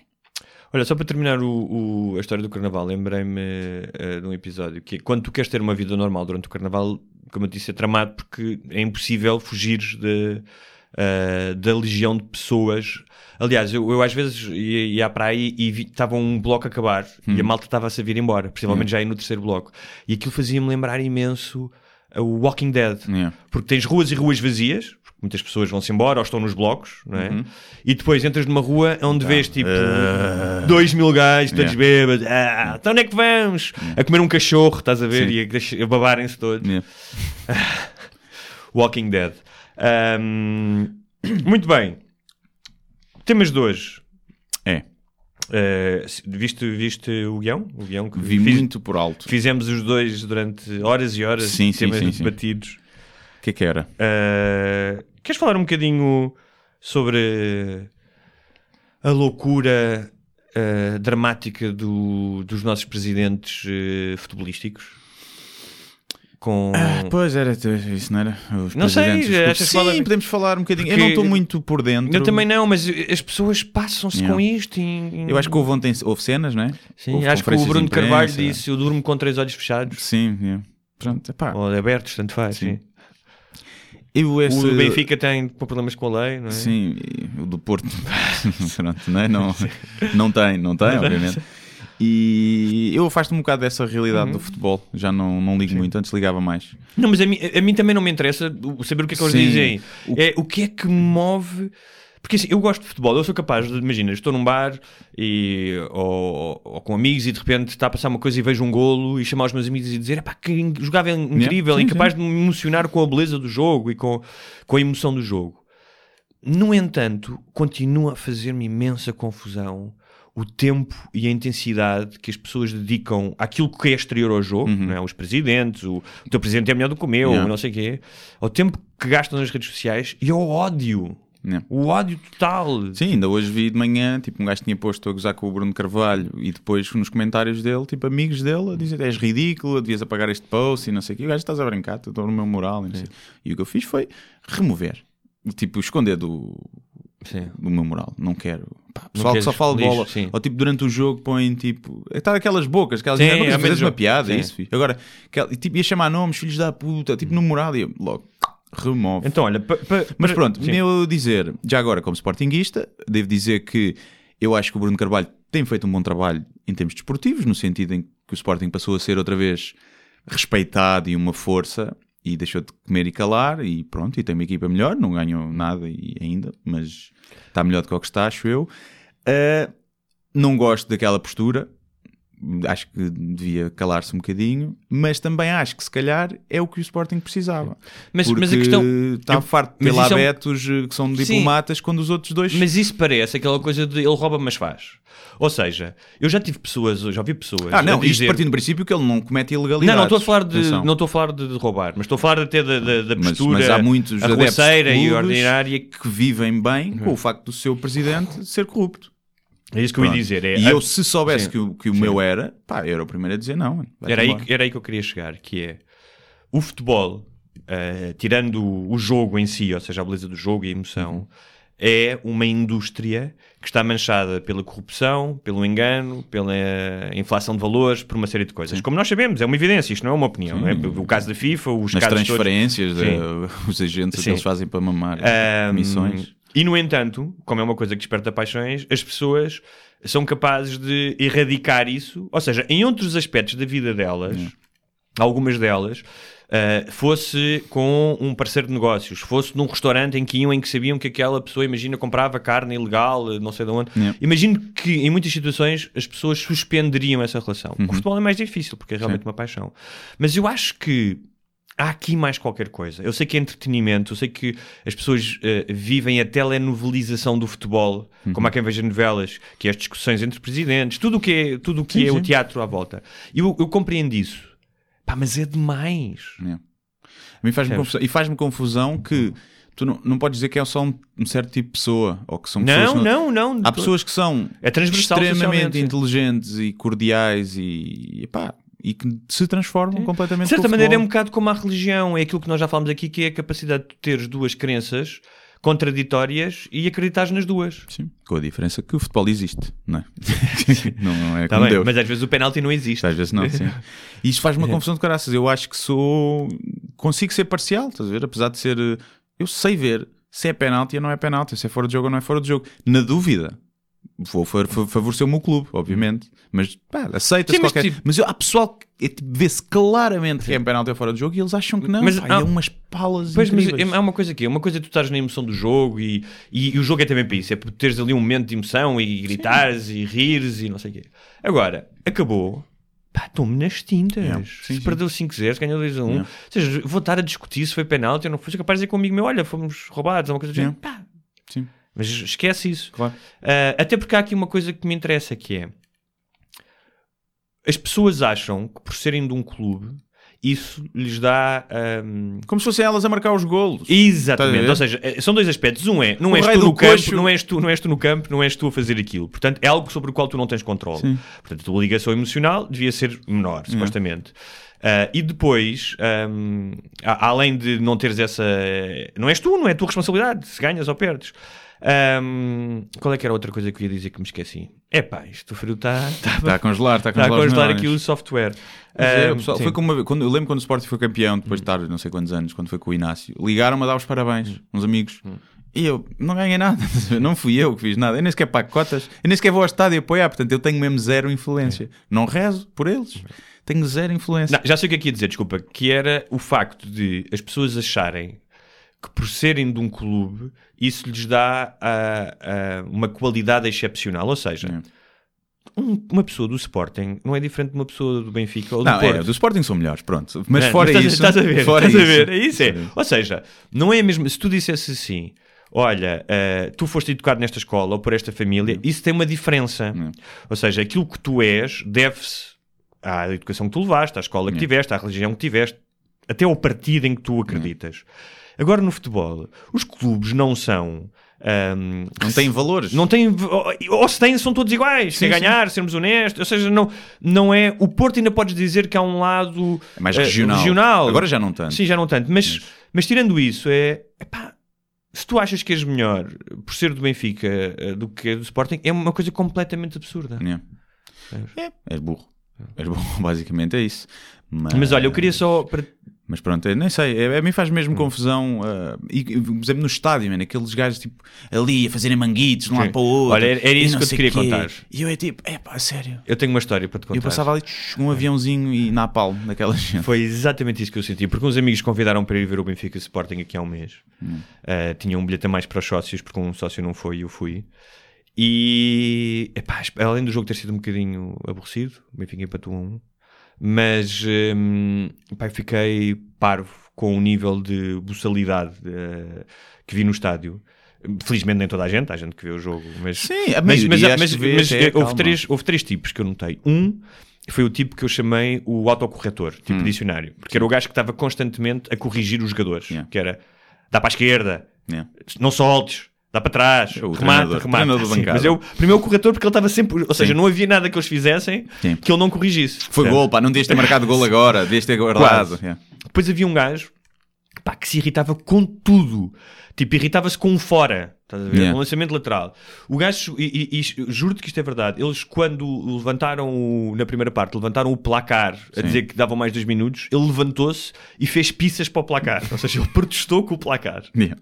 Olha, só para terminar o, o- a história do carnaval, lembrei-me eh, de um episódio que é quando tu queres ter uma vida normal durante o carnaval, como eu disse, é tramado porque é impossível fugir de, eh, da legião de pessoas. Aliás, eu, eu às vezes ia, ia à praia e estava um bloco a acabar e a malta estava-se a vir embora, possivelmente já aí no terceiro bloco. E aquilo fazia-me lembrar imenso o Walking Dead.
Yeah.
Porque tens ruas e ruas vazias, muitas pessoas vão-se embora ou estão nos blocos, não é?
Uhum.
E depois entras numa rua onde vês tipo
Ah.
dois mil gajos, todos
Yeah.
bêbados, ah, então onde é que vamos? A comer um cachorro, estás a ver?
Sim.
E a, a babarem-se todos.
Yeah.
Walking Dead. Ahm, muito bem. Temas de hoje.
É.
Eh, viste, viste o guião? O guião que
Vi
fiz-
muito por alto.
Fizemos os dois durante horas e horas.
Sim, sim,
temas
sim, sim.
debatidos.
O que é que era?
Uh, queres falar um bocadinho sobre a loucura uh, dramática do- dos nossos presidentes uh, futebolísticos? Com...
Ah, pois era, isso não era? Os
Não sei, que
Sim,
vale-
podemos falar um bocadinho. Eu
Porque-
não estou muito por dentro.
Eu também não, mas as pessoas passam-se com isto. e-
Eu acho que houve ontem houve cenas, não é?
Sim,
Houve
acho que o Bruno
imprensa.
Carvalho disse: Eu durmo com três olhos fechados.
Sim, yeah. Pronto, epá.
Ou abertos, tanto faz.
Sim.
sim.
Eu.
O Benfica tem problemas com a lei, não é?
Sim, e o do Porto pronto, não, é? não, não tem, não tem, obviamente. E eu afasto-me um bocado dessa realidade do
Uhum.
futebol. Já não, não ligo muito, antes ligava mais.
Não, mas a mim, a mim também não me interessa saber o que é que eles
Sim.
dizem.
O-
É o que é que move. Porque assim, eu gosto de futebol, eu sou capaz de, imagina, estou num bar e, ou, ou com amigos e de repente está a passar uma coisa e vejo um golo e chamar os meus amigos e dizer epá, que jogava incrível,
sim,
incapaz de me emocionar com a beleza do jogo e com, com a emoção do jogo. No entanto, continua a fazer-me imensa confusão o tempo e a intensidade que as pessoas dedicam àquilo que é exterior ao jogo, não é? os presidentes, o, o teu presidente é melhor do que o meu,
Yeah.
não sei o quê, ao tempo que gastam nas redes sociais e ao ódio.
Yeah.
O ódio total.
Sim, ainda hoje vi de manhã, tipo, um gajo tinha posto a gozar com o Bruno Carvalho e depois nos comentários dele, tipo, amigos dele a dizer és ridículo, devias apagar este post e não sei o quê. O gajo estás a brincar, estou no meu moral e. E o que eu fiz foi remover, tipo, esconder do,
Sim.
do meu moral. Não quero. Pá, pessoal que só fala de bola.
sim.
Ou tipo, durante o jogo põem tipo. Está aquelas bocas, aquelas.
Sim,
Sim,
é
é
mesmo
uma piada,
Sim.
isso, filho. Agora, aquela- e, tipo, ia chamar nomes, filhos da puta, tipo, no moral, e eu logo remove.
Então, olha, pa- pa-
Mas pronto,
sim.
meu dizer, já agora como sportinguista, devo dizer que eu acho que o Bruno Carvalho tem feito um bom trabalho em termos desportivos, no sentido em que o Sporting passou a ser outra vez respeitado e uma força e deixou de comer e calar e pronto, e tem uma equipa melhor, não ganhou nada e ainda, mas está melhor do que o que está, acho eu. Ah, não gosto daquela postura, acho que devia calar-se um bocadinho, mas também acho que se calhar é o que o Sporting precisava.
Mas-
Porque
mas a questão-
está
eu-
farto de
mas
ter lá
isso é um-
betos eh, que são diplomatas quando os outros dois.
Mas isso parece aquela coisa de ele rouba, mas faz. Ou seja, eu já tive pessoas, já ouvi pessoas.
ah, não,
a
isto
dizer...
partindo do princípio que ele não comete ilegalidades.
Não, não estou a falar de,
Atenção.
não estou a falar de, roubar, mas estou a falar até da, da, da
Mas-
postura
mas, há muitos
arruaceira e ordinária.
que vivem bem com o facto do seu presidente ser corrupto.
É isso que eu ia
Pronto.
dizer. É,
e eu, se soubesse
Sim.
que o, que o meu era, pá, eu era o primeiro a dizer não.
Era aí, era aí que eu queria chegar, que é o futebol, eh, tirando o, jogo em si, ou seja, a beleza do jogo e a emoção,
Uhum.
é uma indústria que está manchada pela corrupção, pelo engano, pela inflação de valores, por uma série de coisas. Como nós sabemos, é uma evidência, isto não é uma opinião. Não é? O caso da FIFA, os
Nas
casos todos-
transferências,
Sim.
eh, os agentes
Sim.
que eles fazem para mamar
Ahm,
missões.
E no entanto, como é uma coisa que desperta paixões, as pessoas são capazes de erradicar isso, ou seja, em outros aspectos da vida delas, algumas delas, ah, fosse com um parceiro de negócios, fosse num restaurante em que iam, em que sabiam que aquela pessoa, imagina, comprava carne ilegal, não sei de onde.
Yeah.
Imagino que em muitas situações as pessoas suspenderiam essa relação.
Uhum.
O futebol é mais difícil, porque é realmente uma paixão. Mas eu acho que há aqui mais qualquer coisa. Eu sei que é entretenimento, eu sei que as pessoas eh, vivem a telenovelização do futebol,
Uhum.
como há quem veja novelas, que é as discussões entre presidentes, tudo o que é, tudo o, que
Sim,
é o
sim.
teatro à volta. E eu, eu compreendo isso. Pá, mas é demais.
Yeah. A mim faz-me confusão. E faz-me confusão que tu não, não podes dizer que é só um, um certo tipo de pessoa. Ou que são pessoas
Não, não, não.
Há pessoas que são
É
extremamente inteligentes e cordiais e, e, pá, e que se transformam completamente
De certa maneira é um bocado como a religião, é aquilo que nós já falamos aqui, que é a capacidade de teres duas crenças contraditórias e acreditares nas duas.
Sim, com a diferença que o futebol existe, não é? não, não é
Tá
como
bem,
Deus.
mas às vezes o penalti não existe.
Às vezes não, sim. E isto faz-me uma confusão de caraças. Eu acho que sou. Consigo ser parcial, estás a ver? Apesar de ser. eh, Eu sei ver se é penalti ou não é penalti, se é fora de jogo ou não é fora de jogo. Na dúvida, vou fa- fa- favorecer o meu clube, obviamente. Mas pá, aceita-se
Sim, mas
qualquer.
tipo-
Mas eu- há pessoal que é, tipo, vê-se claramente que é penalti ou fora de jogo e eles acham que não.
Mas
Pá,
há-
é umas palas
Pois, mas
incríveis.
é é uma coisa que é uma coisa é tu estás na emoção do jogo e, e, e o jogo é também para isso, é para teres ali um momento de emoção e gritares e rires e não sei o quê. Agora, acabou. Pá, estou-me nas tintas.
Yeah. Sim,
se
sim.
perdeu 5-0, se ganhou 2-1.
Yeah.
Ou seja, vou estar a discutir se foi penalti ou não foi. Sou capaz de dizer com um amigo meu: olha, fomos roubados, ou uma coisa do género. Pá,
Sim,
mas esquece isso.
claro.
Ah, até porque há aqui uma coisa que me interessa que é as pessoas acham que por serem de um clube isso lhes dá ahm,
Como se fossem elas a marcar os golos.
Exatamente, ou seja, são dois aspectos. Um é, não
O
és tu no campo,
coxo-
não és tu, não és tu no campo, não és tu a fazer aquilo. Portanto, é algo sobre o qual tu não tens controle.
Sim.
Portanto, a tua ligação emocional devia ser menor, supostamente. Ah, e depois, a- além de não teres essa. Não és tu, não é a tua responsabilidade se ganhas ou perdes. Ahm, qual é que era a outra coisa que eu ia dizer que me esqueci? É pá, isto o frio está
Está a congelar, está a
está a
congelar, os
congelar aqui o software.
Mas é, pessoal, foi como uma quando, eu lembro quando o Sporting foi campeão, depois de estar não sei quantos anos, quando foi com o Inácio, ligaram-me a dar os parabéns, uns amigos. E eu não ganhei nada, não fui eu que fiz nada, eu nem sequer pago cotas, eu nem sequer vou ao estádio apoiar, portanto eu tenho mesmo zero influência. Não rezo por eles, tenho zero influência.
Não, já sei o que é que ia dizer, desculpa, que era o facto de as pessoas acharem que por serem de um clube isso lhes dá ah, ah, uma qualidade excepcional. Ou seja,
É.
um- uma pessoa do Sporting não é diferente de uma pessoa do Benfica ou do
Não,
Porto.
é, do Sporting são melhores, pronto. Mas
Não,
fora
estás,
isso.
estás a ver,
fora
estás a
isso.
ver, é isso é. Ou seja, não é mesmo se tu dissesse assim, olha, ah, tu foste educado nesta escola ou por esta família, isso tem uma diferença. Ou seja, aquilo que tu és deve-se à educação que tu levaste, à escola que tiveste, à religião que tiveste, até ao partido em que tu acreditas. Agora no futebol, os clubes não são. ahm,
Não têm valores.
não têm, ou, ou se têm, são todos iguais.
Sim,
Sem ganhar, sermos honestos. Ou seja, não, não é. O Porto ainda podes dizer que há um lado
É mais
eh,
regional. Agora já não tanto.
Sim, já não tanto. Mas, mas... tirando isso, é. epá, se tu achas que és melhor por ser do Benfica eh, do que do Sporting, é uma coisa completamente absurda.
É. É, és burro. És burro, basicamente é isso. Mas,
Mas olha, eu queria só. Para...
Mas pronto, eu nem sei, é- a mim faz mesmo confusão. ah, e, por exemplo, no estádio, man, aqueles gajos tipo ali a fazerem manguitos de um lado para o outro.
Olha, era- era isso que eu te queria
quê.
contar.
E eu é tipo, é pá, sério.
Eu tenho uma história para te contar.
eu passava ali um aviãozinho e na palma daquela gente.
Foi exatamente isso que eu senti, porque uns amigos convidaram para ir ver o Benfica Sporting aqui há um mês.
Hum.
Uh, tinha um bilhete a mais para os sócios, porque um sócio não foi e eu fui. E epá, além do jogo ter sido um bocadinho aborrecido, o Benfica empatou um, mas hum, epá, eu fiquei parvo com o nível de buçalidade eh, que vi no estádio. Felizmente nem toda a gente, há gente que vê o jogo, mas
Sim, a
mas, eh, houve, três, houve três tipos que eu notei. Um foi o tipo que eu chamei o autocorretor,
Hum.
tipo dicionário, porque era o gajo que estava constantemente a corrigir os jogadores,
Yeah.
que era dá para a esquerda,
Yeah.
não soltes, dá para trás,
o
remata,
treinador,
remata.
treinador
Sim, mas eu, primeiro o corretor, porque ele estava sempre, ou seja,
Sim.
não havia nada que eles fizessem
Sim.
que ele não corrigisse.
Foi
Certo?
gol, pá, não devias ter marcado gol agora, devias ter guardado. Yeah.
Depois havia um gajo pá, que se irritava com tudo. Tipo, irritava-se com um fora. Estás a ver?
Yeah.
Um lançamento lateral. O gajo, e, e- e juro-te que isto é verdade, eles quando levantaram, o- na primeira parte, levantaram o placar a dizer que davam mais dois minutos, ele levantou-se e fez pizzas para o placar. Ou seja, ele protestou com o placar.
Yeah.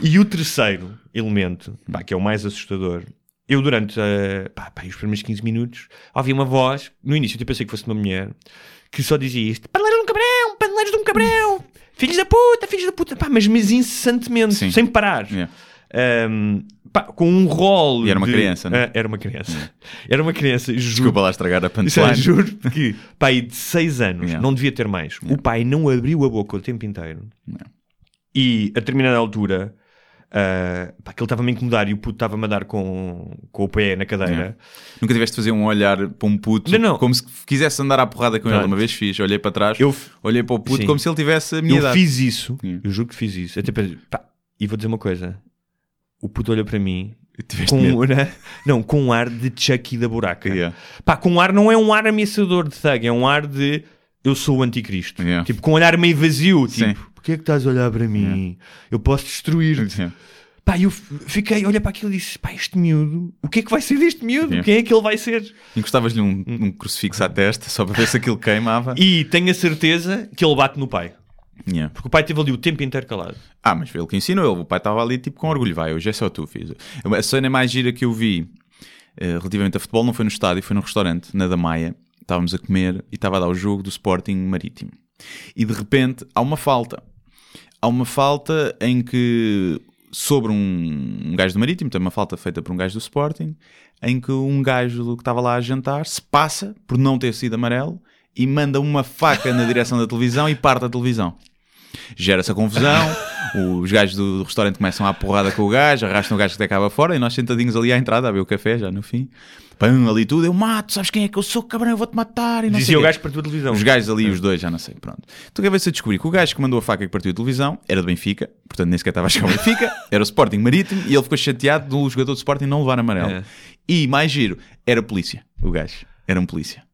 E o terceiro elemento, pá, que é o mais assustador, eu durante eh, pá, pá, os primeiros 15 minutos ouvi uma voz, no início eu pensei que fosse uma mulher, que só dizia isto: paneleiros de um cabrão, paneleiros de um cabrão, filhos da puta, filhos da puta, pá, mas, mas incessantemente,
Sim.
sem parar.
Yeah.
Ahm, pá, com um rol.
E era uma
de-
criança, não é?
Ah, era uma criança. Era uma criança, juro.
Desculpa lá estragar a
é,
punchline.
juro que pai de 6 anos,
Yeah.
não devia ter mais. O pai não abriu a boca o tempo inteiro.
Yeah.
E a determinada altura, ah, pá, que ele estava a me incomodar e o puto estava a mandar com, com o pé na cadeira.
Yeah. Nunca tiveste de fazer um olhar para um puto
Não, não.
como se quisesse andar à porrada com ele.
Pronto.
Uma vez fiz, olhei para trás,
Eu-
olhei para o puto
Sim.
como se ele tivesse a minha
Eu
idade.
fiz isso,
Yeah.
eu juro que fiz isso. Até pensei, pá, e vou dizer uma coisa: o puto olhou para mim. Com,
medo.
né? não, com um ar de Chucky da buraca.
Yeah.
Pá, com um ar, não é um ar ameaçador de thug, é um ar de eu sou o anticristo.
Yeah.
Tipo, com um olhar meio vazio,
Sim.
Porquê é que estás a olhar para mim? Eu posso destruir-te. Pá, eu fiquei, olha para aquilo e disse, pá, este miúdo, o que é que vai ser deste miúdo? Quem é que ele vai ser?
Encostavas-lhe um, um crucifixo à testa só para ver se aquilo queimava.
E tenho a certeza que ele bate no pai.
Yeah.
Porque o pai esteve ali o tempo inteiro calado.
Ah, mas foi ele que ensinou ele. O pai estava ali tipo com orgulho. Vai, hoje é só tu, fiz. A cena mais gira que eu vi eh, relativamente a futebol não foi no estádio, foi no restaurante, na da Maia. Estávamos a comer e estava a dar o jogo do Sporting Marítimo. E de repente há uma falta. Há uma falta em que sobre um, um gajo do Marítimo, tem uma falta feita por um gajo do Sporting, em que um gajo que estava lá a jantar se passa por não ter sido amarelo e manda uma faca na direção da televisão e parte a televisão. Gera-se a confusão, os gajos do, do restaurante começam a porrada com o gajo, arrastam o gajo que acaba fora e nós sentadinhos ali à entrada a ver o café já no fim. Pão, ali tudo, eu mato, sabes quem é que eu sou, cabrão, eu vou-te matar. E não sei
Dizia o gajo que partiu a televisão.
Os gajos ali, os dois, já não sei, pronto. Então acabei-se a descobrir que o gajo que mandou a faca que partiu a televisão era do Benfica, portanto nem sequer estava a chegar ao Benfica, era o Sporting Marítimo e ele ficou chateado do jogador do Sporting não levar amarelo.
É.
E mais giro, era polícia, o gajo, era um polícia.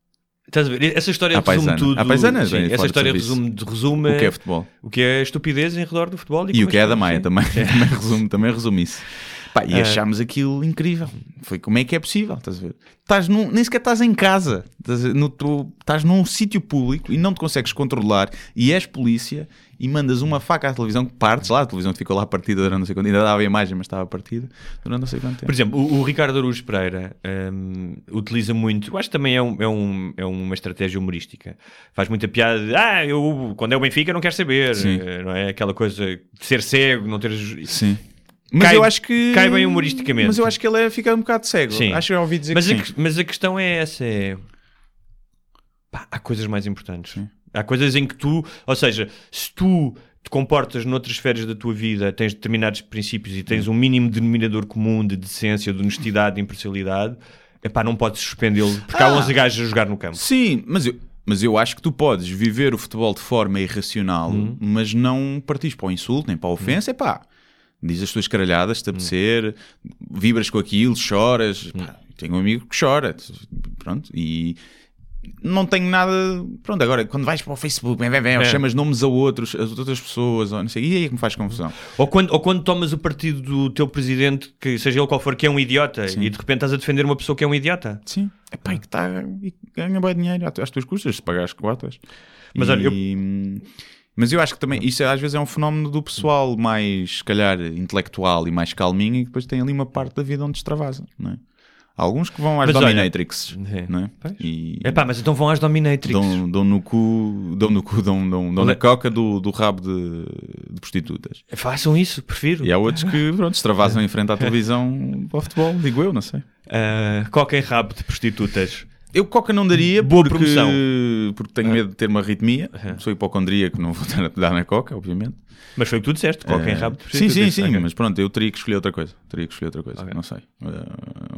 Estás a ver? Essa história resume tudo.
À paisana,
Sim, essa história resume, resume
O que é futebol?
o que é estupidez em redor do futebol.
E
como
o que é da Maia também, também, resume, também resume isso. Pá, e
É.
achámos aquilo incrível. Foi como é que é possível, estás a ver? Estás num, nem sequer estás em casa, estás, no, tu, estás num sítio público e não te consegues controlar e és polícia e mandas uma faca à televisão que partes lá, a televisão ficou lá partida durante não sei quanto, ainda dava a imagem, mas estava partida durante não sei quanto
Por
tempo.
exemplo, o, o Ricardo Araújo Pereira hum, utiliza muito, eu acho que também é, um- é um- é uma estratégia humorística. Faz muita piada de, ah, eu quando é o Benfica não quero saber,
Sim.
eh, não é? Aquela coisa de ser cego, não ter.
Sim. Mas
Cai-
eu acho que.
cai bem humoristicamente.
Mas eu acho que ele é, fica um bocado cego.
Sim.
Acho que eu ouvi dizer
Mas
que
a, que- mas a questão é essa: é. Pá, há coisas mais importantes.
Sim.
Há coisas em que tu, ou seja, se tu te comportas noutras esferas da tua vida, tens determinados princípios e tens um mínimo denominador comum de decência, de honestidade, de imparcialidade, epá, não podes suspendê-lo porque há
Ah.
11 gajos a jogar no campo.
Sim, mas eu, mas eu acho que tu podes viver o futebol de forma irracional,
Uhum.
mas não partires para o insulto nem para a ofensa. É pá, diz as tuas caralhadas, te apetecer, vibras com aquilo, choras. Pá, tenho um amigo que chora, pronto, e não tenho nada. Pronto, agora quando vais para o Facebook, vem, vem, vem, ou
É.
chamas nomes a outros, a outras pessoas, ou não sei, e aí é que me faz confusão.
Ou quando, ou quando tomas o partido do teu presidente, que seja ele qual for, que é um idiota, e de repente estás a defender uma pessoa que é um idiota.
Sim, é pá, e que tá, e ganha bem dinheiro às tuas custas, se pagares cotas.
Mas
E-
olha,
Mas eu acho que também, isso às vezes é um fenómeno do pessoal mais, se calhar, intelectual e mais calminho e depois tem ali uma parte da vida onde extravasa, não é? Há alguns que vão às
Mas olha-
Dominatrix,
É.
não é?
Pois.
E
Epá, mas então vão às Dominatrix.
dão, dão no cu, dão no cu, dão, dão, dão
Olha-
na coca do, do rabo de, de prostitutas.
Façam isso, prefiro.
E há outros que, pronto, extravasam em frente à televisão para o futebol, digo eu, não sei.
Ah, coca em rabo de prostitutas.
Eu coca não daria
Boa
porque,
promoção.
porque tenho medo de ter uma arritmia. Sou hipocondríaco, não vou dar- dar na coca, obviamente.
Mas foi o que tu disseste, coca em
Eh,
rabo
Sim, sim, sim, mas pronto, eu teria que escolher outra coisa. Teria que escolher outra coisa, não sei.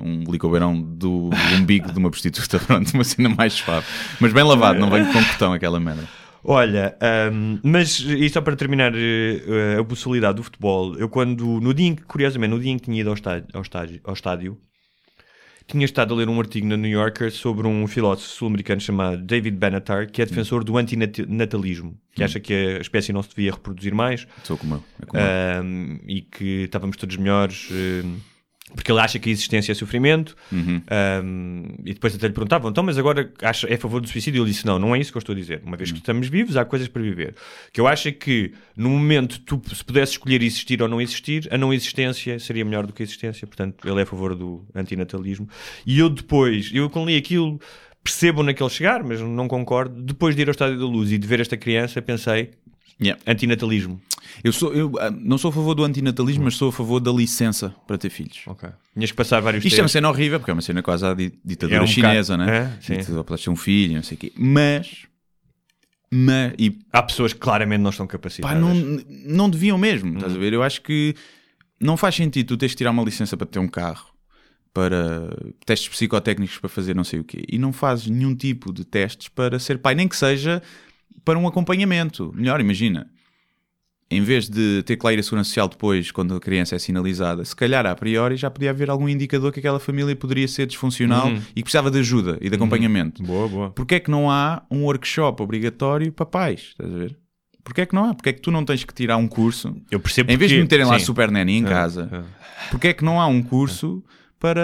Um licobeirão do, umbigo de uma prostituta, pronto, uma cena mais suave. Mas bem lavado, não venho com cotão aquela merda.
Olha, ahm, mas e só para terminar eh, a possibilidade do futebol, eu quando, no dia em que, curiosamente, no dia em que tinha ido ao estádio, ao estádio, ao estádio, tinha estado a ler um artigo na New Yorker sobre um filósofo sul-americano chamado David Benatar, que é defensor do antinatalismo, que acha que a espécie não se devia reproduzir mais
Sou como eu. É como eu.
ahm, e que estávamos todos melhores ahm, porque ele acha que a existência é sofrimento
Uhum.
ahm, e depois até lhe perguntavam então mas agora acha, é a favor do suicídio? E ele disse não, não é isso que eu estou a dizer. Uma vez que estamos vivos há coisas para viver. Que eu acho que no momento tu se pudesse escolher existir ou não existir a não existência seria melhor do que a existência. Portanto ele é a favor do antinatalismo. E eu depois, eu quando li aquilo percebo onde é que ele chegar, mas não concordo. Depois de ir ao Estádio da Luz e de ver esta criança pensei,
Yeah.
antinatalismo
Eu, sou, eu ah, não sou a favor do antinatalismo, mas sou a favor da licença para ter filhos.
Ok. Tinhas que passar vários
Isto é uma cena horrível, porque é uma cena quase à di- ditadura
É um
chinesa,
bocado-
né?
É, sim.
E tu podes ter um filho, não sei o quê. Mas, mas e
Há pessoas que claramente não estão
pá,
capacitadas.
não, não deviam mesmo,
Hum.
estás a ver? Eu acho que não faz sentido tu teres de tirar uma licença para ter um carro, para testes psicotécnicos para fazer não sei o quê, e não fazes nenhum tipo de testes para ser pai, nem que seja para um acompanhamento. Melhor, imagina. Em vez de ter que lá ir a segurança social depois, quando a criança é sinalizada, se calhar a priori já podia haver algum indicador que aquela família poderia ser disfuncional
Uhum.
e que precisava de ajuda e de acompanhamento.
Boa, boa.
Porquê é que não há um workshop obrigatório para pais? Estás a ver? Porquê é que não há? Porquê é que tu não tens que tirar um curso?
Eu percebo
Em vez de
porque-
meterem lá
sim.
Super Nanny em
Ah,
casa,
ah.
porquê é que não há um curso para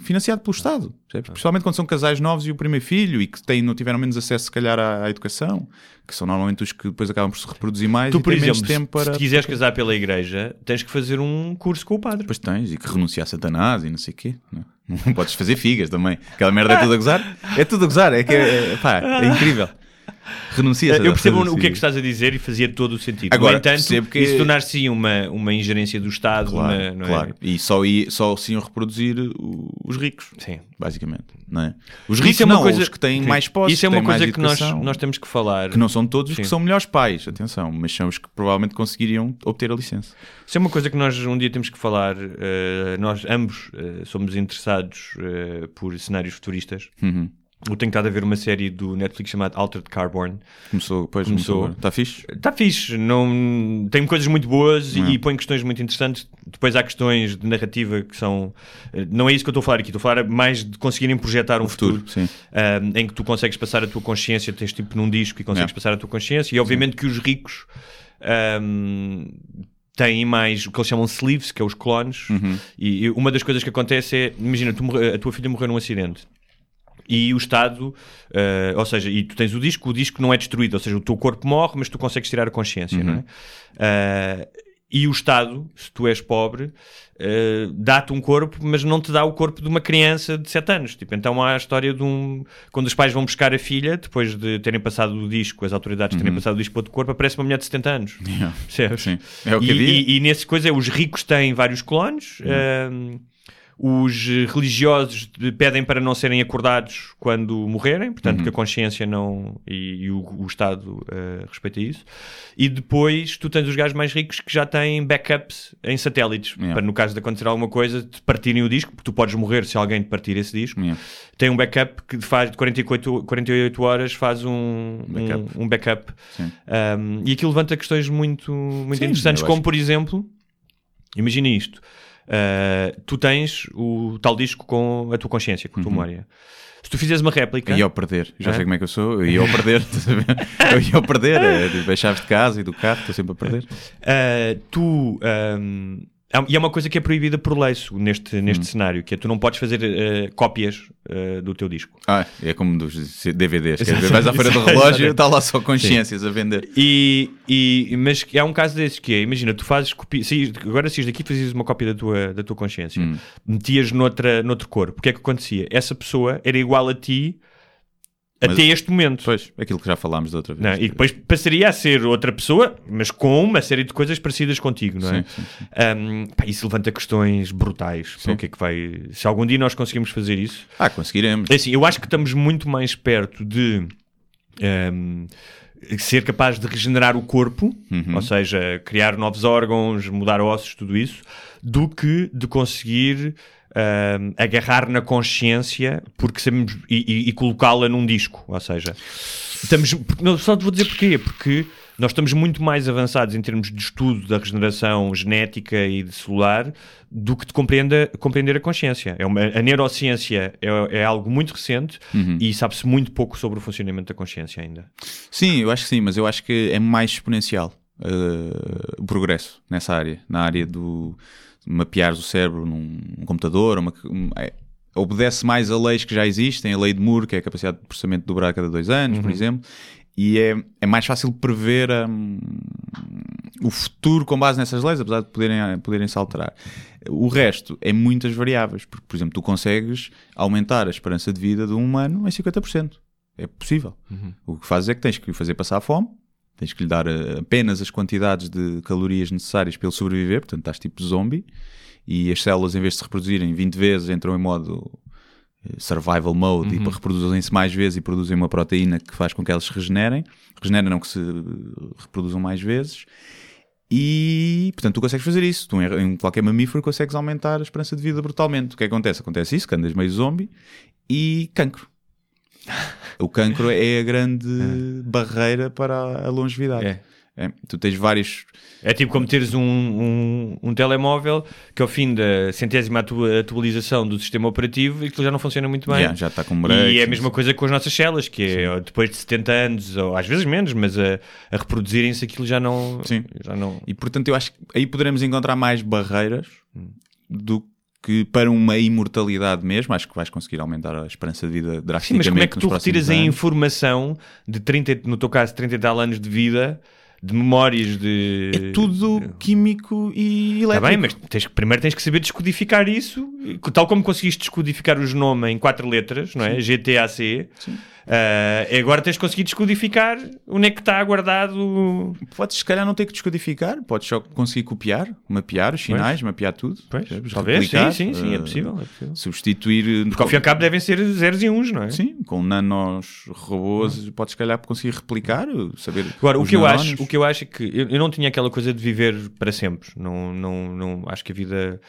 financiado pelo Estado? percebes? Principalmente quando são casais novos e o primeiro filho e que têm, não tiveram menos acesso, se calhar, à, à educação, que são normalmente os que depois acabam por se reproduzir mais
Tu,
e
por exemplo,
menos tempo
se,
para.
se quiseres casar pela igreja, tens que fazer um curso com o padre.
Depois tens, e que renuncia a Satanás e não sei o quê. Não, não podes fazer figas também. Aquela merda é tudo a gozar. É tudo a gozar, é que é, é, pá, é incrível. Renuncia
Eu percebo o que é que estás a dizer e fazia todo o sentido.
Agora,
no entanto,
que-
isso tornar-se uma, uma ingerência do Estado.
Claro,
uma- é?
claro. E só, só se iam reproduzir os ricos,
Sim.
basicamente. Não é? Os ricos
é uma
não,
coisa-
os que têm
Sim.
mais posses,
Isso é uma coisa que nós, nós temos que falar.
que não são todos os
Sim.
que são melhores pais, atenção, mas são os que provavelmente conseguiriam obter a licença.
Isso é uma coisa que nós um dia temos que falar. eh, nós ambos eh, somos interessados eh, por cenários futuristas.
Uhum.
Eu tenho estado a ver uma série do Netflix chamada Altered Carbon.
Começou, depois
Começou.
Está fixe?
Está fixe, não, tem coisas muito boas e, e põe questões muito interessantes. Depois há questões de narrativa que são. eh, Não é isso que eu estou a falar aqui, estou a falar mais de conseguirem projetar um futuro,
sim.
ahm, em que tu consegues passar a tua consciência, tens tipo num disco e consegues
Yeah.
passar a tua consciência. E obviamente que os ricos ahm, têm mais o que eles chamam de sleeves, que é os clones.
Uhum.
E, e uma das coisas que acontece é: imagina, tu a tua filha morreu num acidente. E o Estado, eh, ou seja, e tu tens o disco, o disco não é destruído, ou seja, o teu corpo morre, mas tu consegues tirar a consciência, não é? Eh, e o Estado, se tu és pobre, eh, dá-te um corpo, mas não te dá o corpo de uma criança de 7 anos. Tipo, então há a história de um. Quando os pais vão buscar a filha, depois de terem passado o disco, as autoridades terem passado o disco para outro corpo, aparece uma mulher de 70 anos.
Yeah.
Percebes?
Sim. É o que
e, e, e nesse coisa, os ricos têm vários clones. hum, os eh, religiosos de- pedem para não serem acordados quando morrerem, portanto
Uhum.
que a consciência não e, e o, o Estado eh, respeita isso. E depois tu tens os gajos mais ricos que já têm backups em satélites,
Yeah.
para no caso de acontecer alguma coisa, te partirem o disco, porque tu podes morrer se alguém te partir esse disco.
Yeah.
Tem um backup que faz de 48, 48 horas faz um
Backup.
um, um backup. Um, e aquilo levanta questões muito, muito
Sim,
interessantes, como por exemplo, imagina isto: uh, tu tens o tal disco com a tua consciência, com a tua memória. Se tu fizeres uma réplica,
ia ao perder, já
É?
sei como é que eu sou, eu ia ao perder, eu ia ao perder, as chaves de casa e do carro, estou sempre a perder.
uh, tu um, há- e é uma coisa que é proibida por lei neste, neste
Hum.
cenário, que é tu não podes fazer eh, cópias eh, do teu disco.
Ah, é como dos DVDs. Quer dizer, vais à feira do relógio está lá só consciências a vender.
E, e, mas há um caso desses que é, imagina, tu fazes copia, saís- agora saís daqui e fazias uma cópia da tua, da tua consciência,
Hum.
metias noutra, noutro corpo. O que é que acontecia? Essa pessoa era igual a ti
Mas-
até este momento.
Pois, aquilo que já falámos da outra vez.
Não, e depois passaria a ser outra pessoa, mas com uma série de coisas parecidas contigo, não é?
Sim, sim,
Um, pá, isso levanta questões brutais. para
Sim.
o que é que vai... Se algum dia nós conseguimos fazer isso,
Ah, conseguiremos.
é assim, eu acho que estamos muito mais perto de ehm, ser capaz de regenerar o corpo,
Uhum.
ou seja, criar novos órgãos, mudar ossos, tudo isso, do que de conseguir ehm, agarrar na consciência porque sabemos e, e- e colocá-la num disco. Ou seja, estamos. Não, só te vou dizer porquê, porque. Nós estamos muito mais avançados em termos de estudo da regeneração genética e de celular do que de compreenda, compreender a consciência. É uma, a neurociência é, é algo muito recente
Uhum.
e sabe-se muito pouco sobre o funcionamento da consciência ainda.
Sim, eu acho que sim, mas eu acho que é mais exponencial uh, o progresso nessa área, na área do mapear o cérebro num, num computador, uma- um- é- obedece mais a leis que já existem, a lei de Moore, que é a capacidade de processamento de dobrar a cada dois anos, por exemplo, e é, é mais fácil prever hum, o futuro com base nessas leis, apesar de poderem, poderem se alterar. O resto é muitas variáveis, porque, por exemplo, tu consegues aumentar a esperança de vida de um humano em 50%. É possível. O que fazes é que tens que o fazer passar fome, tens que lhe dar eh, apenas as quantidades de calorias necessárias para ele sobreviver, portanto estás tipo zombie, e as células, em vez de se reproduzirem 20 vezes, entram em modo eh, survival mode e para reproduzem-se mais vezes e produzem uma proteína que faz com que elas se regenerem. Regeneram não que se reproduzam mais vezes. E, portanto, tu consegues fazer isso. Tu, em em qualquer mamífero, consegues aumentar a esperança de vida brutalmente. O que é que acontece? Acontece isso, que andas meio zombie e cancro. O cancro é a grande barreira para a longevidade.
É.
É, Tu tens vários.
É tipo como teres um, um, um telemóvel que ao fim da centésima atu- atualização do sistema operativo aquilo já não funciona muito bem.
Já, já está com breaks.
E é a mesma coisa com as nossas células, que é depois de 70 anos, ou às vezes menos, mas a, a reproduzirem-se aquilo já não.
Sim.
Já não...
E portanto, eu acho que aí poderemos encontrar mais barreiras do que para uma imortalidade mesmo. Acho que vais conseguir aumentar a esperança de vida
Sim,
drasticamente.
mas como é que tu retiras a
anos.
informação de 30, no teu caso, 30 e tal anos de vida, de memórias de.
É tudo químico e
Está
elétrico.
bem, mas tens, primeiro tens que saber descodificar isso, tal como conseguiste descodificar os nomes em quatro letras, não é? GTAC. Ah, agora tens que conseguir descodificar onde é que está guardado.
Podes, se calhar, não ter que descodificar, podes só conseguir copiar, mapear os sinais, mapear tudo.
Pois, talvez, sim, sim, sim, é
eh,
possível. É possível.
Substituir.
Porque ao fim e ao cabo devem ser zeros e uns, não é?
Sim, com nanos robôs, podes, se calhar, conseguir replicar, saber.
Agora, o que, eu acho, o que eu acho é que eu, eu não tinha aquela coisa de viver para sempre. Não, não, não, acho que a vida.